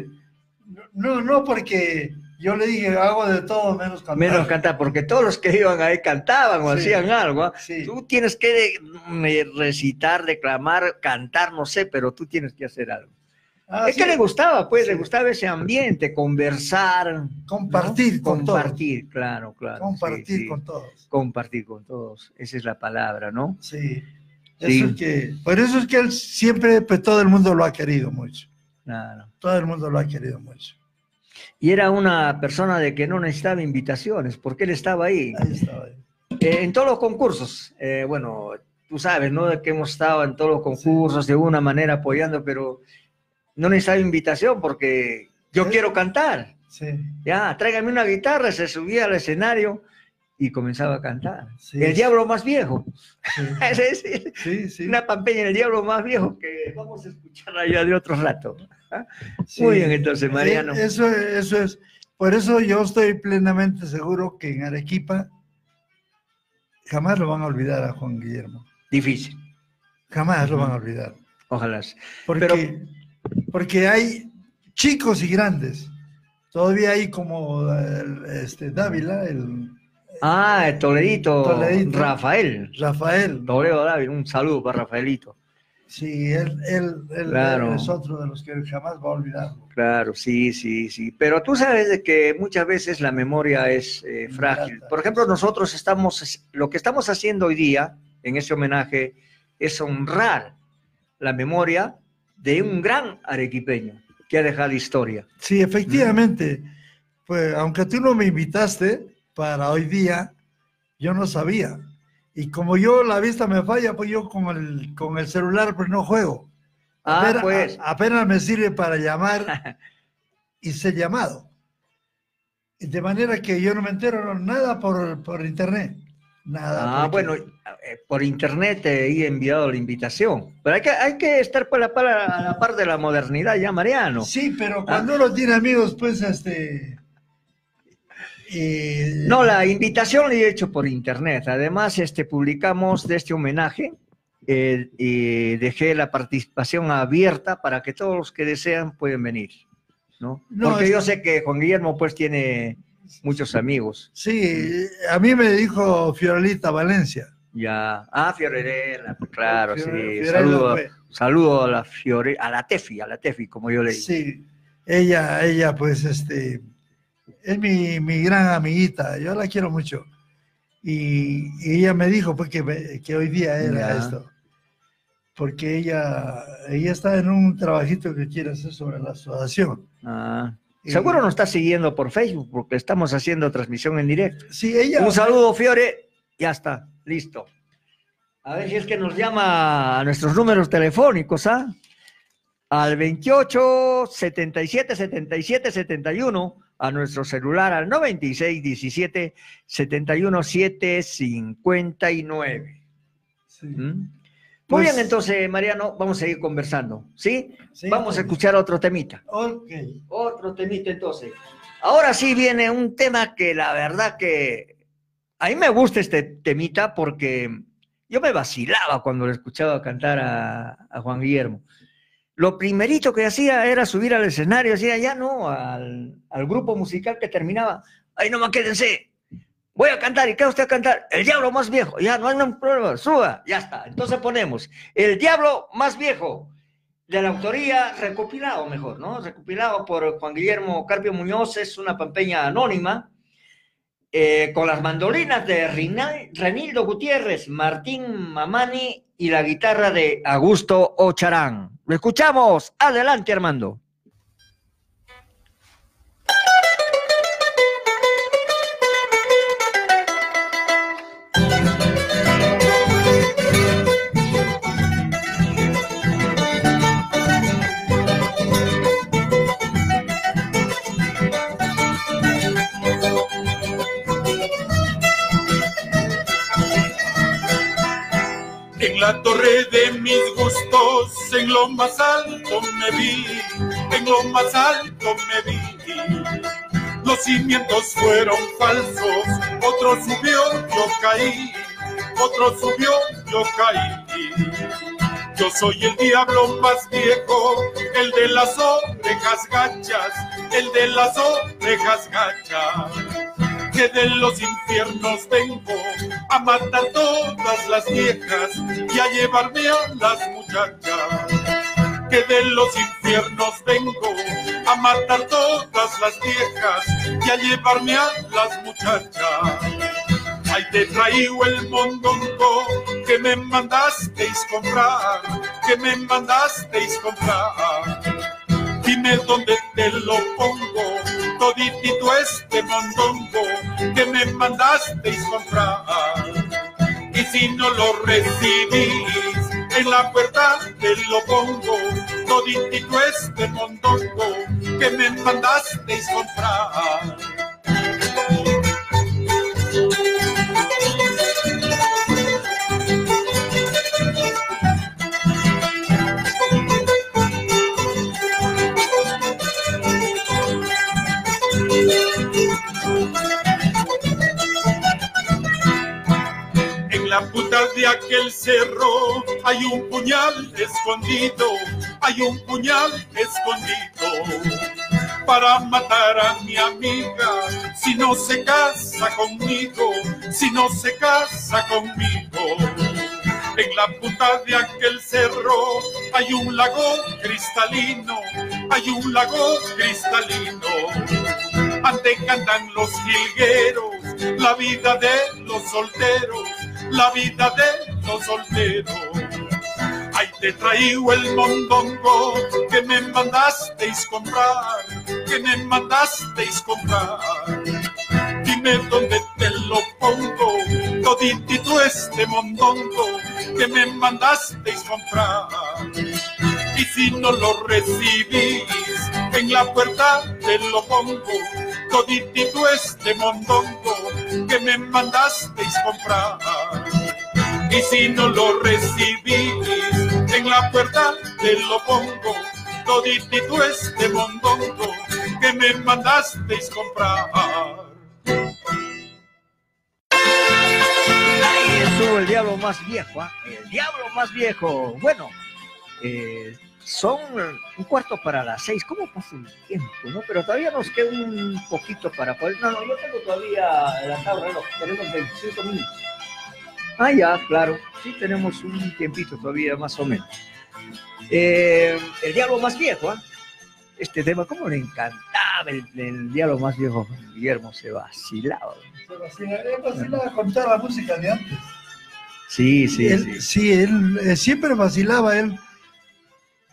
no, no, porque yo le dije, hago de todo menos cantar. Menos cantar, porque todos los que iban ahí cantaban o Sí. hacían algo. ¿ah? Sí. Tú tienes que me- recitar, declamar, cantar, no sé, pero tú tienes que hacer algo. Ah, es sí. que le gustaba, pues, le Sí. gustaba ese ambiente, conversar. Compartir ¿no? con todos. Compartir, claro, claro. sí, Compartir sí. con todos. Compartir con todos, esa es la palabra, ¿no? Sí. Eso es que, por eso es que él siempre, pues todo el mundo lo ha querido mucho. Claro. Todo el mundo lo ha querido mucho. Y era una persona de que no necesitaba invitaciones, porque él estaba ahí. Ahí estaba. él. Eh, en todos los concursos, eh, bueno, tú sabes, ¿no? De que hemos estado en todos los concursos de una manera apoyando, pero no necesitaba invitación porque yo Sí. quiero cantar. Sí. Ya, tráigame una guitarra, se subía al escenario y comenzaba a cantar. Sí. El diablo más viejo. Sí. Sí, sí. Sí, sí. Una pampeña, el diablo más viejo que vamos a escuchar allá de otro rato. ¿Ah? Muy bien, entonces, Mariano. Eh, Eso, eso es. Por eso yo estoy plenamente seguro que en Arequipa jamás lo van a olvidar a Juan Guillermo. Difícil, Jamás lo van a olvidar. ojalá. Porque, Pero- porque hay chicos y grandes. Todavía hay como el, este, Dávila, el Ah, el Toledito, Toledito. Rafael. Rafael. Toledo David, un saludo para Rafaelito. Sí, él, él- él Claro. es otro de los que jamás va a olvidarlo. Claro, sí, sí, sí. Pero tú sabes de que muchas veces la memoria es eh, frágil. Por ejemplo, nosotros estamos, lo que estamos haciendo hoy día en ese homenaje es honrar la memoria de un gran arequipeño que ha dejado historia. Sí, efectivamente. Pues aunque tú no me invitaste para hoy día, yo no sabía. Y como yo la vista me falla, pues yo con el, con el celular pues no juego. Ah, apenas, pues. a- apenas me sirve para llamar y ser llamado. De manera que yo no me entero nada por, por internet. Nada. Ah, porque- bueno, eh, por internet te he enviado la invitación. Pero hay que, hay que estar por la par, a la par de la modernidad ya, Mariano. Sí, pero cuando uno tiene amigos, pues este. eh, No, la invitación la he hecho por internet. Además, este, publicamos de este homenaje eh, y dejé la participación abierta para que todos los que desean pueden venir. ¿no? No, Porque es- yo sé que Juan Guillermo pues tiene muchos amigos. Sí, a mí me dijo Fiorelita Valencia. Ya. Ah, Fiorella, claro, sí. Saludo, saludo a la Fiore, a la Tefi, a la Tefi, como yo le digo. Sí, ella, ella, pues, este, es mi, mi gran amiguita, yo la quiero mucho. Y, y ella me dijo, pues, que, me- que hoy día era Ya. esto. Porque ella, ella está en un trabajito que quiere hacer sobre la asociación. Ah, Seguro nos está siguiendo por Facebook porque estamos haciendo transmisión en directo. Sí, ella. Un saludo, Fiore. Ya está, listo. A ver si es que nos llama a nuestros números telefónicos, ¿ah? Al 28 77 77 71, a nuestro celular al 96 17 71 7 59. Sí. ¿Mm? Pues- Muy bien, entonces, Mariano, vamos a seguir conversando, ¿sí? Sí, vamos a pues. escuchar otro temita. Ok. Otro temita entonces. Ahora sí viene un tema que la verdad que a mí me gusta este temita porque yo me vacilaba cuando le escuchaba cantar a, a Juan Guillermo. Lo primerito que hacía era subir al escenario, decía, ya no, al, al grupo musical que terminaba, ahí nomás quédense, voy a cantar, ¿y qué usted a cantar? El diablo más viejo, ya no hay ningún problema, suba, ya está. Entonces ponemos, el diablo más viejo, de la autoría recopilado mejor, ¿no? Recopilado por Juan Guillermo Carpio Muñoz, es una pampeña anónima, eh, con las mandolinas de Renildo Gutiérrez, Martín Mamani y la guitarra de Augusto Ocharán. Lo escuchamos. Adelante, Armando. La torre de mis gustos, en lo más alto me vi, en lo más alto me vi. Los cimientos fueron falsos, otro subió, yo caí, otro subió, yo caí. Yo soy el diablo más viejo, el de las orejas gachas, el de las orejas gachas. Que de los infiernos vengo a matar todas las viejas y a llevarme a las muchachas. Que de los infiernos vengo a matar todas las viejas y a llevarme a las muchachas. Ahí te traigo el mondongo que me mandasteis comprar, que me mandasteis comprar. Dime dónde te lo pongo, toditito este mondongo que me mandasteis comprar. Y si no lo recibís, en la puerta te lo pongo, toditito este mondongo que me mandasteis comprar. En la punta de aquel cerro hay un puñal escondido, hay un puñal escondido para matar a mi amiga si no se casa conmigo, si no se casa conmigo. En la punta de aquel cerro hay un lago cristalino, hay un lago cristalino. Ante cantan los jilgueros, la vida de los solteros, la vida de los solteros. Ahí te traigo el mondongo que me mandasteis comprar, que me mandasteis comprar. Dime dónde te lo pongo, toditito este mondongo que me mandasteis comprar. Y si no lo recibís, en la puerta te lo pongo, toditito este mondongo que me mandasteis comprar. Y si no lo recibís, en la puerta te lo pongo, toditito este mondongo que me mandasteis comprar. Ahí estuvo el diablo más viejo, ¿ah? el diablo más viejo. Bueno, eh, son un cuarto para las seis. ¿Cómo pasa el tiempo? no? Pero todavía nos queda un poquito para poder. No, no, yo tengo todavía la tabla, reloj, tenemos 25 minutos. Ah, ya, claro. Sí, tenemos un tiempito todavía, más o menos. Eh, el diablo más viejo, ¿ah? Este tema, ¿cómo le encantaba el, el diablo más viejo? Guillermo se vacilaba. Se vacila- él vacilaba con toda la música de antes. Sí, sí, Él- sí. sí, él eh, siempre vacilaba, él.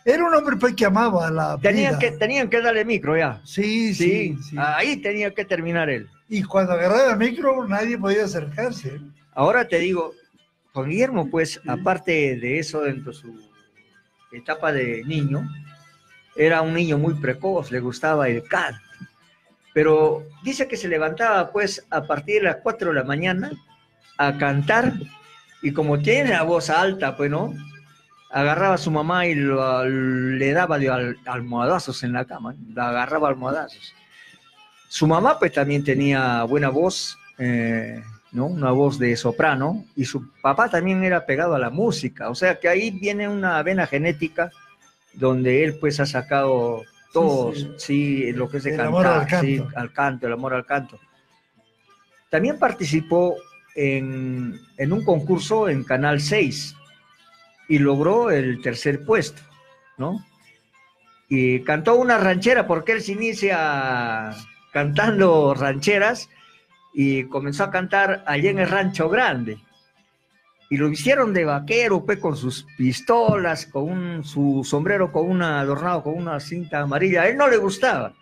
Era un hombre pues, que amaba la Tenían vida. que, tenían que darle micro ya. Sí, Sí, sí, sí. ahí tenía que terminar él. Y cuando agarraba el micro, nadie podía acercarse. Ahora te digo, Juan Guillermo, pues, aparte de eso, dentro de su etapa de niño, era un niño muy precoz, le gustaba el canto. Pero dice que se levantaba, pues, a partir de las 4 de la mañana a cantar, y como tiene la voz alta, pues, ¿no? Agarraba a su mamá y lo- le daba de al- almohadazos en la cama, la agarraba almohadazos. Su mamá, pues, también tenía buena voz, eh, ¿no? Una voz de soprano, y su papá también era pegado a la música, o sea que ahí viene una vena genética donde él pues ha sacado todos, sí, sí. lo que es de El cantar, amor al sí, canto. al canto, el amor al canto. También participó en, en un concurso en Canal 6 y logró el tercer puesto, ¿no? Y cantó una ranchera porque él se inicia cantando rancheras y comenzó a cantar allá en el Rancho Grande. Y lo hicieron de vaquero, pues, con sus pistolas, con un- su sombrero con una, adornado con una cinta amarilla. A él no le gustaba,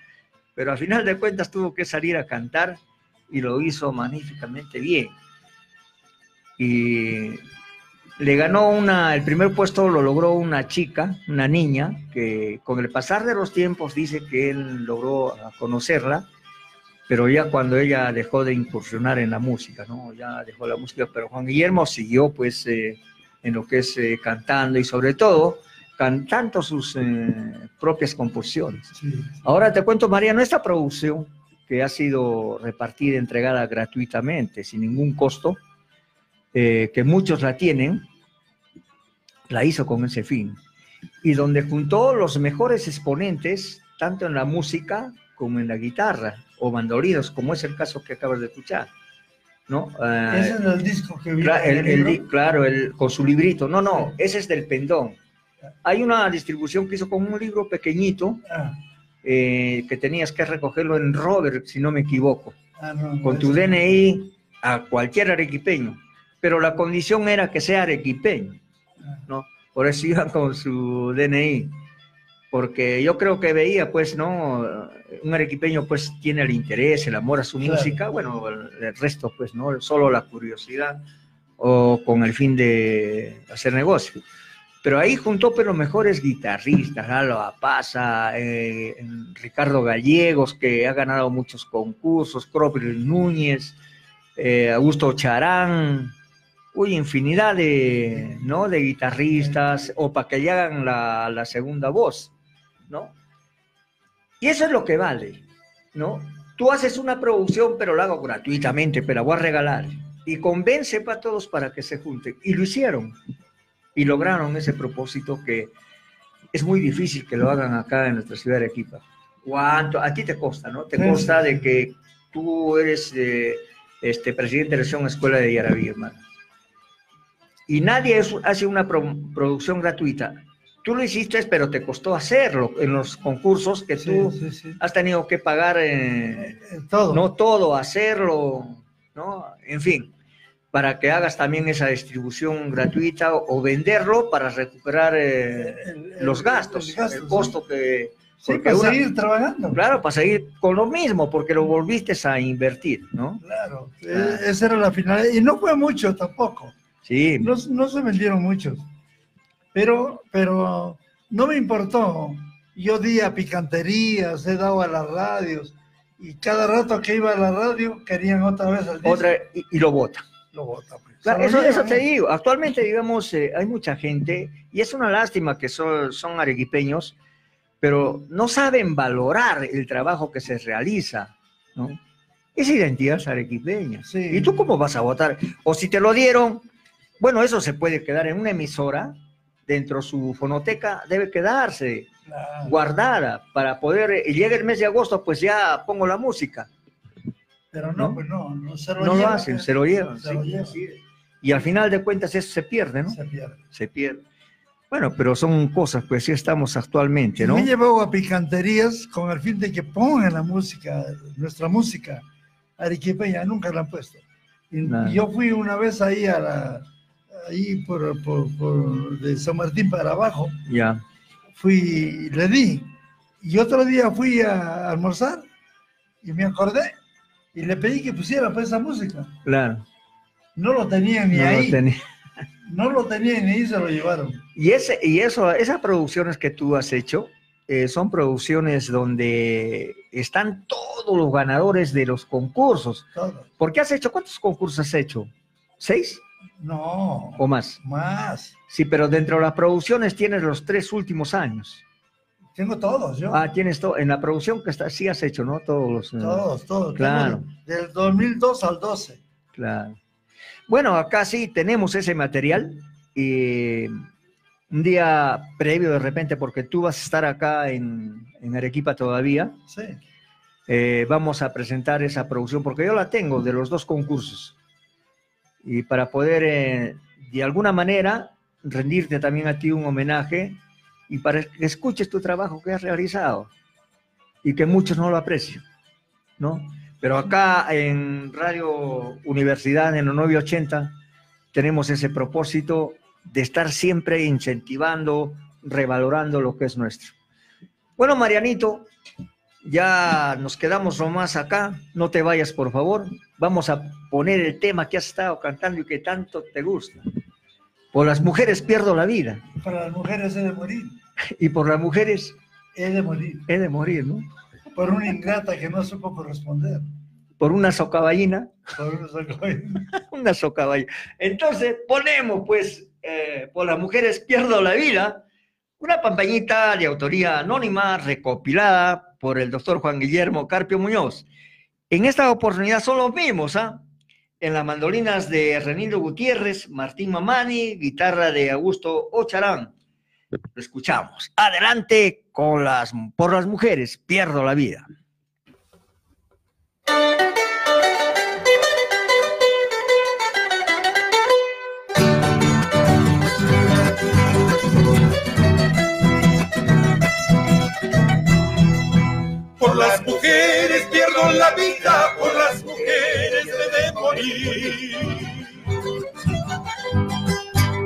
pero al final de cuentas tuvo que salir a cantar y lo hizo magníficamente bien. Y le ganó una, el primer puesto lo logró una chica, una niña, que con el pasar de los tiempos dice que él logró conocerla, pero ya cuando ella dejó de incursionar en la música, ¿no? Ya dejó la música, pero Juan Guillermo siguió pues eh, en lo que es eh, cantando y sobre todo cantando sus eh, propias composiciones. Ahora te cuento, Mariano, esta producción que ha sido repartida, entregada gratuitamente, sin ningún costo, eh, que muchos la tienen, la hizo con ese fin. Y donde juntó los mejores exponentes, tanto en la música como en la guitarra o mandolinos, como es el caso que acabas de escuchar. ¿no? Ah, Ese es el disco que vi. Cla- en el- el el claro, el, con su librito. No, no, ese es del pendón. Hay una distribución que hizo con un libro pequeñito Ah, eh, que tenías que recogerlo en Robert, si no me equivoco, ah, no, con tu DNI a cualquier arequipeño. Pero la condición era que sea arequipeño, ¿no? Por eso iban con su DNI. Porque yo creo que veía, pues, ¿no? Un arequipeño, pues, tiene el interés, el amor a su Claro. música, bueno, el, resto, pues, ¿no? Solo la curiosidad o con el fin de hacer negocio. Pero ahí juntó pues, los mejores guitarristas, Álvaro Paza, eh, Ricardo Gallegos, que ha ganado muchos concursos, Cropper Núñez, eh, Augusto Charán, uy, infinidad de, ¿no? de guitarristas, o para que le hagan la, la segunda voz, ¿no? Y eso es lo que vale, ¿no? Tú haces una producción, pero la hago gratuitamente, pero la voy a regalar. Y convence para todos para que se junten. Y lo hicieron. Y lograron ese propósito que es muy difícil que lo hagan acá en nuestra ciudad de Arequipa. ¿Cuánto? A ti te consta, ¿no? Te consta de que tú eres eh, este, presidente de la escuela de Yaraví, hermano. Y nadie es- hace una pro- producción gratuita. Tú lo hiciste, pero te costó hacerlo en los concursos que tú sí, sí. has tenido que pagar eh, todo. no todo, hacerlo, ¿no? En fin, para que hagas también esa distribución gratuita o, o venderlo para recuperar eh, los gastos, el, costo que... Sí, para una- seguir trabajando. Claro, para seguir con lo mismo, porque lo volviste a invertir, ¿no? Claro, eh, esa era la finalidad. Y no fue mucho tampoco. Sí. No, no se vendieron muchos. Pero, pero no me importó. Yo di a picanterías, he dado a las radios. Y cada rato que iba a la radio querían otra vez al. Otra, y, y lo vota. Lo bota, pues. Claro, eso, te digo. Actualmente, digamos, eh, hay mucha gente, y es una lástima que son, son arequipeños, pero no saben valorar el trabajo que se realiza, ¿no? Esa identidad es arequipeña. ¿Y tú cómo vas a votar? O si te lo dieron, bueno, eso se puede quedar en una emisora, dentro de su fonoteca, debe quedarse guardada para poder, y llega el mes de agosto, pues ya pongo la música. Pero no, ¿no? pues no, no se lo No lo llevan, hacen, eh. se lo llevan. Se lo sí, llevan. así es. Y al final de cuentas eso se pierde, ¿no? Se pierde. Se pierde. Bueno, pero son cosas, pues sí estamos actualmente, ¿no? Me llevado a picanterías con el fin de que pongan la música, nuestra música arequipeña, nunca la han puesto. Y Nada. yo fui una vez ahí a la, ahí por, por- por- de San Martín para abajo, Ya. fui le di. Y otro día fui a almorzar y me acordé y le pedí que pusiera pues esa música. Claro. No lo tenían ni No lo ahí. tenía. No lo tenían ni ahí, se lo llevaron. Y, ese, y eso, esas producciones que tú has hecho eh, son producciones donde están todos los ganadores de los concursos. Todo. ¿Por qué has hecho? ¿Cuántos concursos has hecho? ¿Seis No, o más? más. Sí, pero dentro de las producciones tienes los tres últimos años. Tengo todos, yo. Ah, tienes todo. En la producción que está, sí has hecho, ¿no? Todos los. eh, Todos, todos. Claro, Tengo Del 2002 al 12. claro. Bueno, acá sí tenemos ese material. Y un día previo, de repente, porque tú vas a estar acá en, en Arequipa todavía, Sí. eh, vamos a presentar esa producción, porque yo la tengo de los dos concursos. Y para poder, eh, de alguna manera, rendirte también a ti un homenaje y para que escuches tu trabajo que has realizado y que muchos no lo aprecian, ¿no? Pero acá en Radio Universidad, en los 980, tenemos ese propósito de estar siempre incentivando, revalorando lo que es nuestro. Bueno, Marianito, ya nos quedamos nomás acá. No te vayas, por favor. Vamos a poner el tema que has estado cantando y que tanto te gusta. Por las mujeres pierdo la vida Para las mujeres he de morir. y por las mujeres He de morir. he de morir, ¿no? Por una ingrata que no supo corresponder. Por una socaballina, Por una socoy- una socaballina. Entonces ponemos pues eh, por las mujeres pierdo la vida, una campañita de autoría anónima recopilada por el doctor Juan Guillermo Carpio Muñoz. En esta oportunidad son los mismos, ¿ah? En las mandolinas de Renildo Gutiérrez, Martín Mamani, guitarra de Augusto Ocharán. Lo escuchamos. Adelante con las por las mujeres, pierdo la vida. Por las mujeres pierdo la vida, por las mujeres he de morir.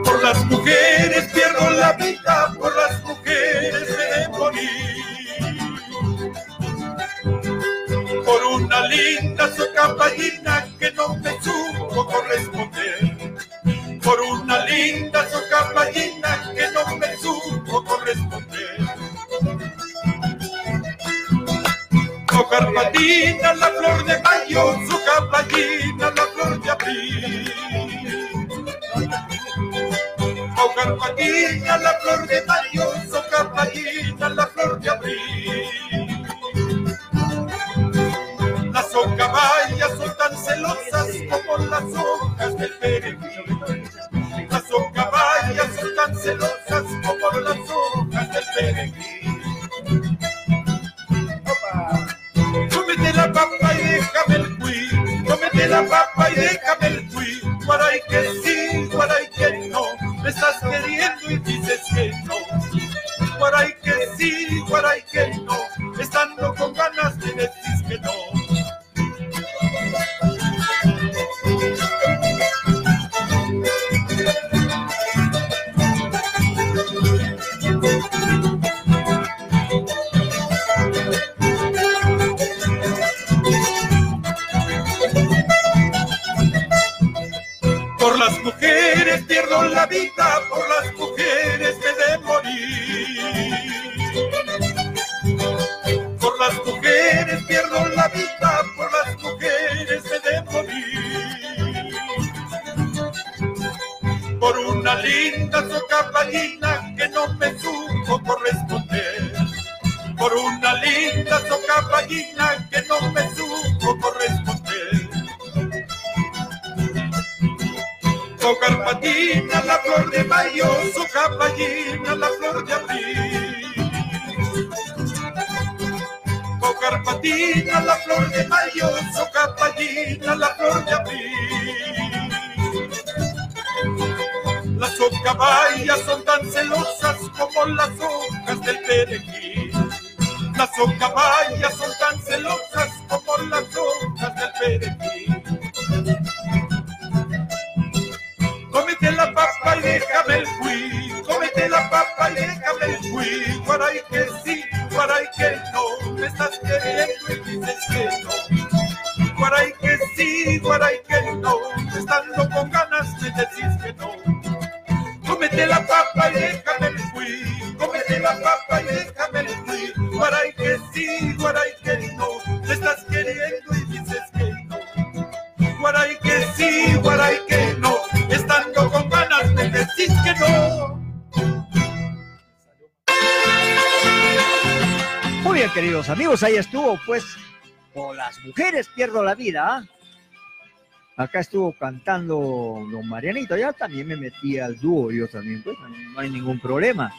Por las mujeres pierdo la vida, por las mujeres he de morir. Por una linda socapallina que no me supo corresponder. Por una linda socapallina que no me supo corresponder. Su carpatina, la flor de mayo, su carpatina, la flor de abril. Su carpatina, la flor de mayo, su carpatina, la flor de abril. Las socaballas son tan celosas como las hojas del perejil. Las socaballas son tan celosas como las hojas del perejil. Cómete la papa y déjame el cuy. Cómete la papa y déjame el cuy. Guaray que sí, guaray que no. Me estás queriendo y dices que no. Guaray que sí, guaray que no. Estando con ganas me decís que no. La vida, por las mujeres me de morir. Por las mujeres pierdo la vida, por las mujeres me de morir. Por una linda socapallina que no me supo corresponder. Por una linda socapallina que no me supo corresponder. Su carpatina, la flor de mayo, su capallina, la flor de abril. Su carpatina, la flor de mayo, su capallina, la flor de abril. Las socaballas son tan celosas como las hojas del perejil. Las socaballas son tan celosas como las hojas del perejil. Cuy. Guaray que sí, guaray que no. Me estás queriendo y dices que no. Guaray que sí, guaray que no. Estando con ganas me decís que no. Cómete la papa y queridos amigos, ahí estuvo, pues, por las mujeres pierdo la vida. Acá estuvo cantando don Marianito, ya también me metí al dúo, yo también, pues, no hay ningún problema.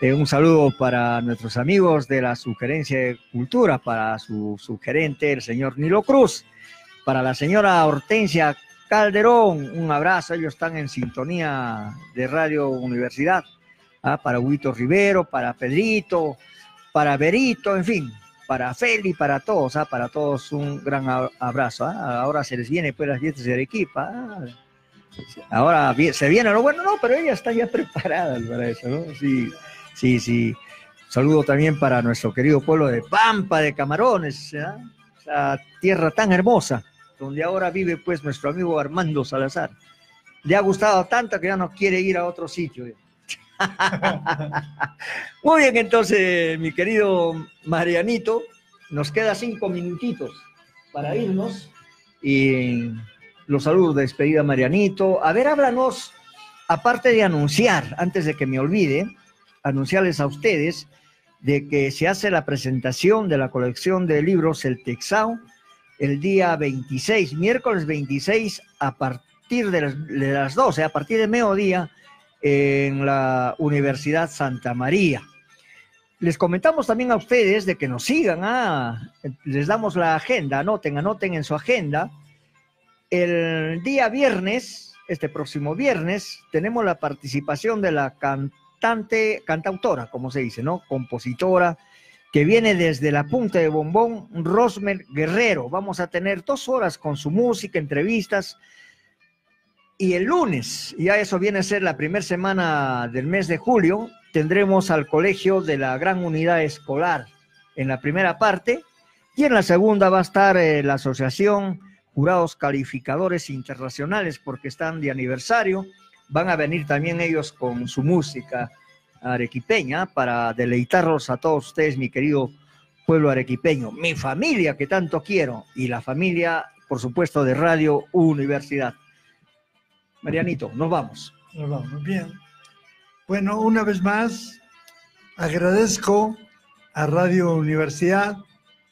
Eh, un saludo para nuestros amigos de la Sugerencia de Cultura, para su sugerente, el señor Nilo Cruz, para la señora Hortensia Calderón, un abrazo, ellos están en sintonía de Radio Universidad, ¿ah? para Huito Rivero, para Pedrito, para Berito, en fin, para Feli, para todos, ¿ah? para todos un gran abrazo. ¿ah? Ahora se les viene pues las fiestas de Arequipa. ¿ah? Ahora se viene lo bueno, no, pero ellas están ya preparadas para eso, ¿no? Sí, sí, sí. Saludo también para nuestro querido pueblo de Pampa de Camarones, esa tierra tan hermosa, donde ahora vive pues nuestro amigo Armando Salazar. Le ha gustado tanto que ya no quiere ir a otro sitio. Muy bien, entonces, mi querido Marianito, nos queda cinco minutitos para irnos. Y los saludos de despedida, Marianito. A ver, háblanos aparte de anunciar, antes de que me olvide, anunciarles a ustedes de que se hace la presentación de la colección de libros El Texao el día 26, miércoles 26, a partir de las, de las 12, a partir de mediodía, en la Universidad Santa María. Les comentamos también a ustedes de que nos sigan, ah, les damos la agenda, anoten, anoten en su agenda. El día viernes, este próximo viernes, tenemos la participación de la cantante, cantautora, como se dice, ¿no? Compositora, que viene desde la punta de bombón, Rosmer Guerrero. Vamos a tener dos horas con su música, entrevistas. Y el lunes, ya eso viene a ser la primera semana del mes de julio, tendremos al colegio de la Gran Unidad Escolar en la primera parte y en la segunda va a estar eh, la Asociación Jurados Calificadores Internacionales porque están de aniversario. Van a venir también ellos con su música arequipeña para deleitarlos a todos ustedes, mi querido pueblo arequipeño, mi familia que tanto quiero y la familia, por supuesto, de Radio Universidad. Marianito, nos vamos. Nos vamos, bien. Bueno, una vez más, agradezco a Radio Universidad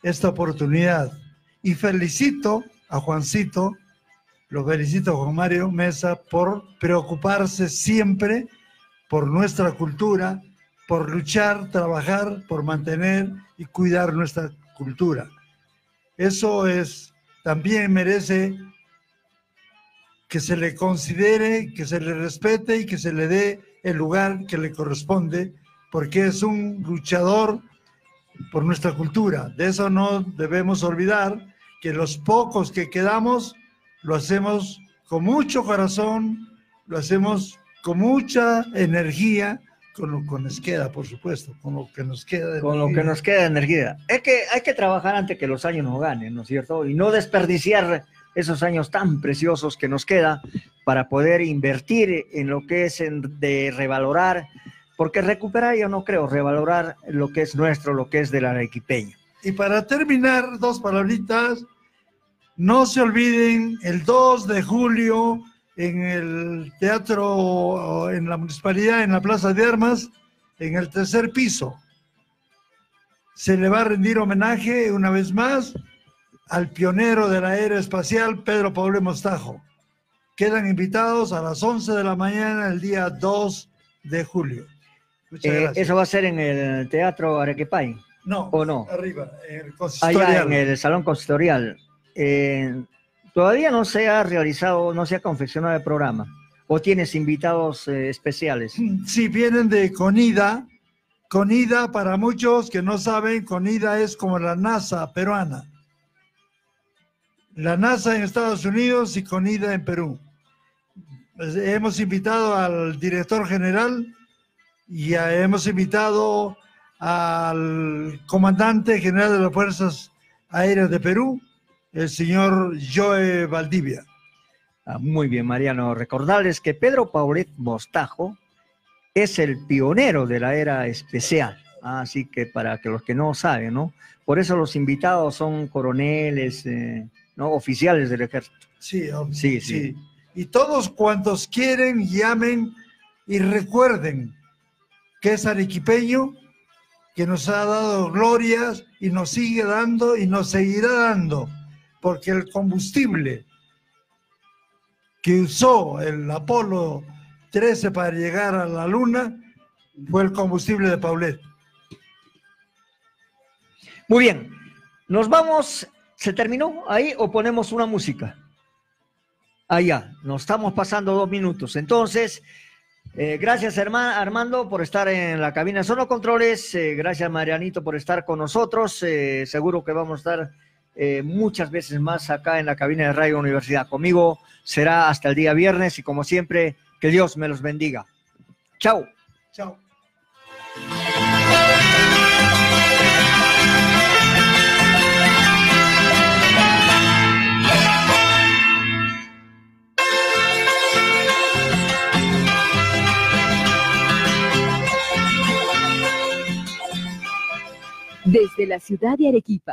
esta oportunidad y felicito a Juancito, lo felicito a Juan Mario Mesa por preocuparse siempre por nuestra cultura, por luchar, trabajar, por mantener y cuidar nuestra cultura. Eso es, también merece que se le considere, que se le respete y que se le dé el lugar que le corresponde, porque es un luchador por nuestra cultura. De eso no debemos olvidar que los pocos que quedamos lo hacemos con mucho corazón, lo hacemos con mucha energía, con lo que nos queda, por supuesto, con lo que nos queda de Con energía. lo que nos queda de energía. Es que hay que trabajar antes que los años nos ganen, ¿no es cierto? Y no desperdiciar esos años tan preciosos que nos queda para poder invertir en lo que es de revalorar, porque recuperar yo no creo, revalorar lo que es nuestro, lo que es del arequipeño. Y para terminar, dos palabritas, no se olviden, el 2 de julio en el teatro, en la municipalidad, en la Plaza de Armas, en el tercer piso. Se le va a rendir homenaje una vez más al pionero de la era espacial, Pedro Pablo Mostajo. Quedan invitados a las 11 de la mañana el día 2 de julio. Eh, ¿Eso va a ser en el Teatro Arequipay? No, ¿O no? arriba, en el. Allá en el Salón Consistorial. Eh, todavía no se ha realizado, no se ha confeccionado el programa. ¿O tienes invitados eh, especiales? Sí, vienen de Conida. Conida, para muchos que no saben, Conida es como la NASA peruana la NASA en Estados Unidos y CONIDA en Perú. Pues, hemos invitado al director general y hemos invitado al comandante general de las Fuerzas Aéreas de Perú, el señor Joe Valdivia. Ah, muy bien, Mariano. Recordarles que Pedro Paulet Mostajo es el pionero de la era especial. Ah, así que para que los que no saben, ¿no? Por eso los invitados son coroneles, eh, ¿no? Oficiales del ejército. Sí, sí, sí, Y todos cuantos quieren, llamen y recuerden que es arequipeño, que nos ha dado glorias y nos sigue dando y nos seguirá dando, porque el combustible que usó el Apolo 13 para llegar a la Luna fue el combustible de Paulet. Muy bien, nos vamos ¿Se terminó ahí o ponemos una música? Ah, ya, nos estamos pasando dos minutos. Entonces, eh, gracias Armando por estar en la cabina de Sono Controles. Eh, gracias Marianito por estar con nosotros. Eh, seguro que vamos a estar muchas veces más acá en la cabina de Radio Universidad. Conmigo será hasta el día viernes y como siempre, que Dios me los bendiga. Chao. Chao. Desde la ciudad de Arequipa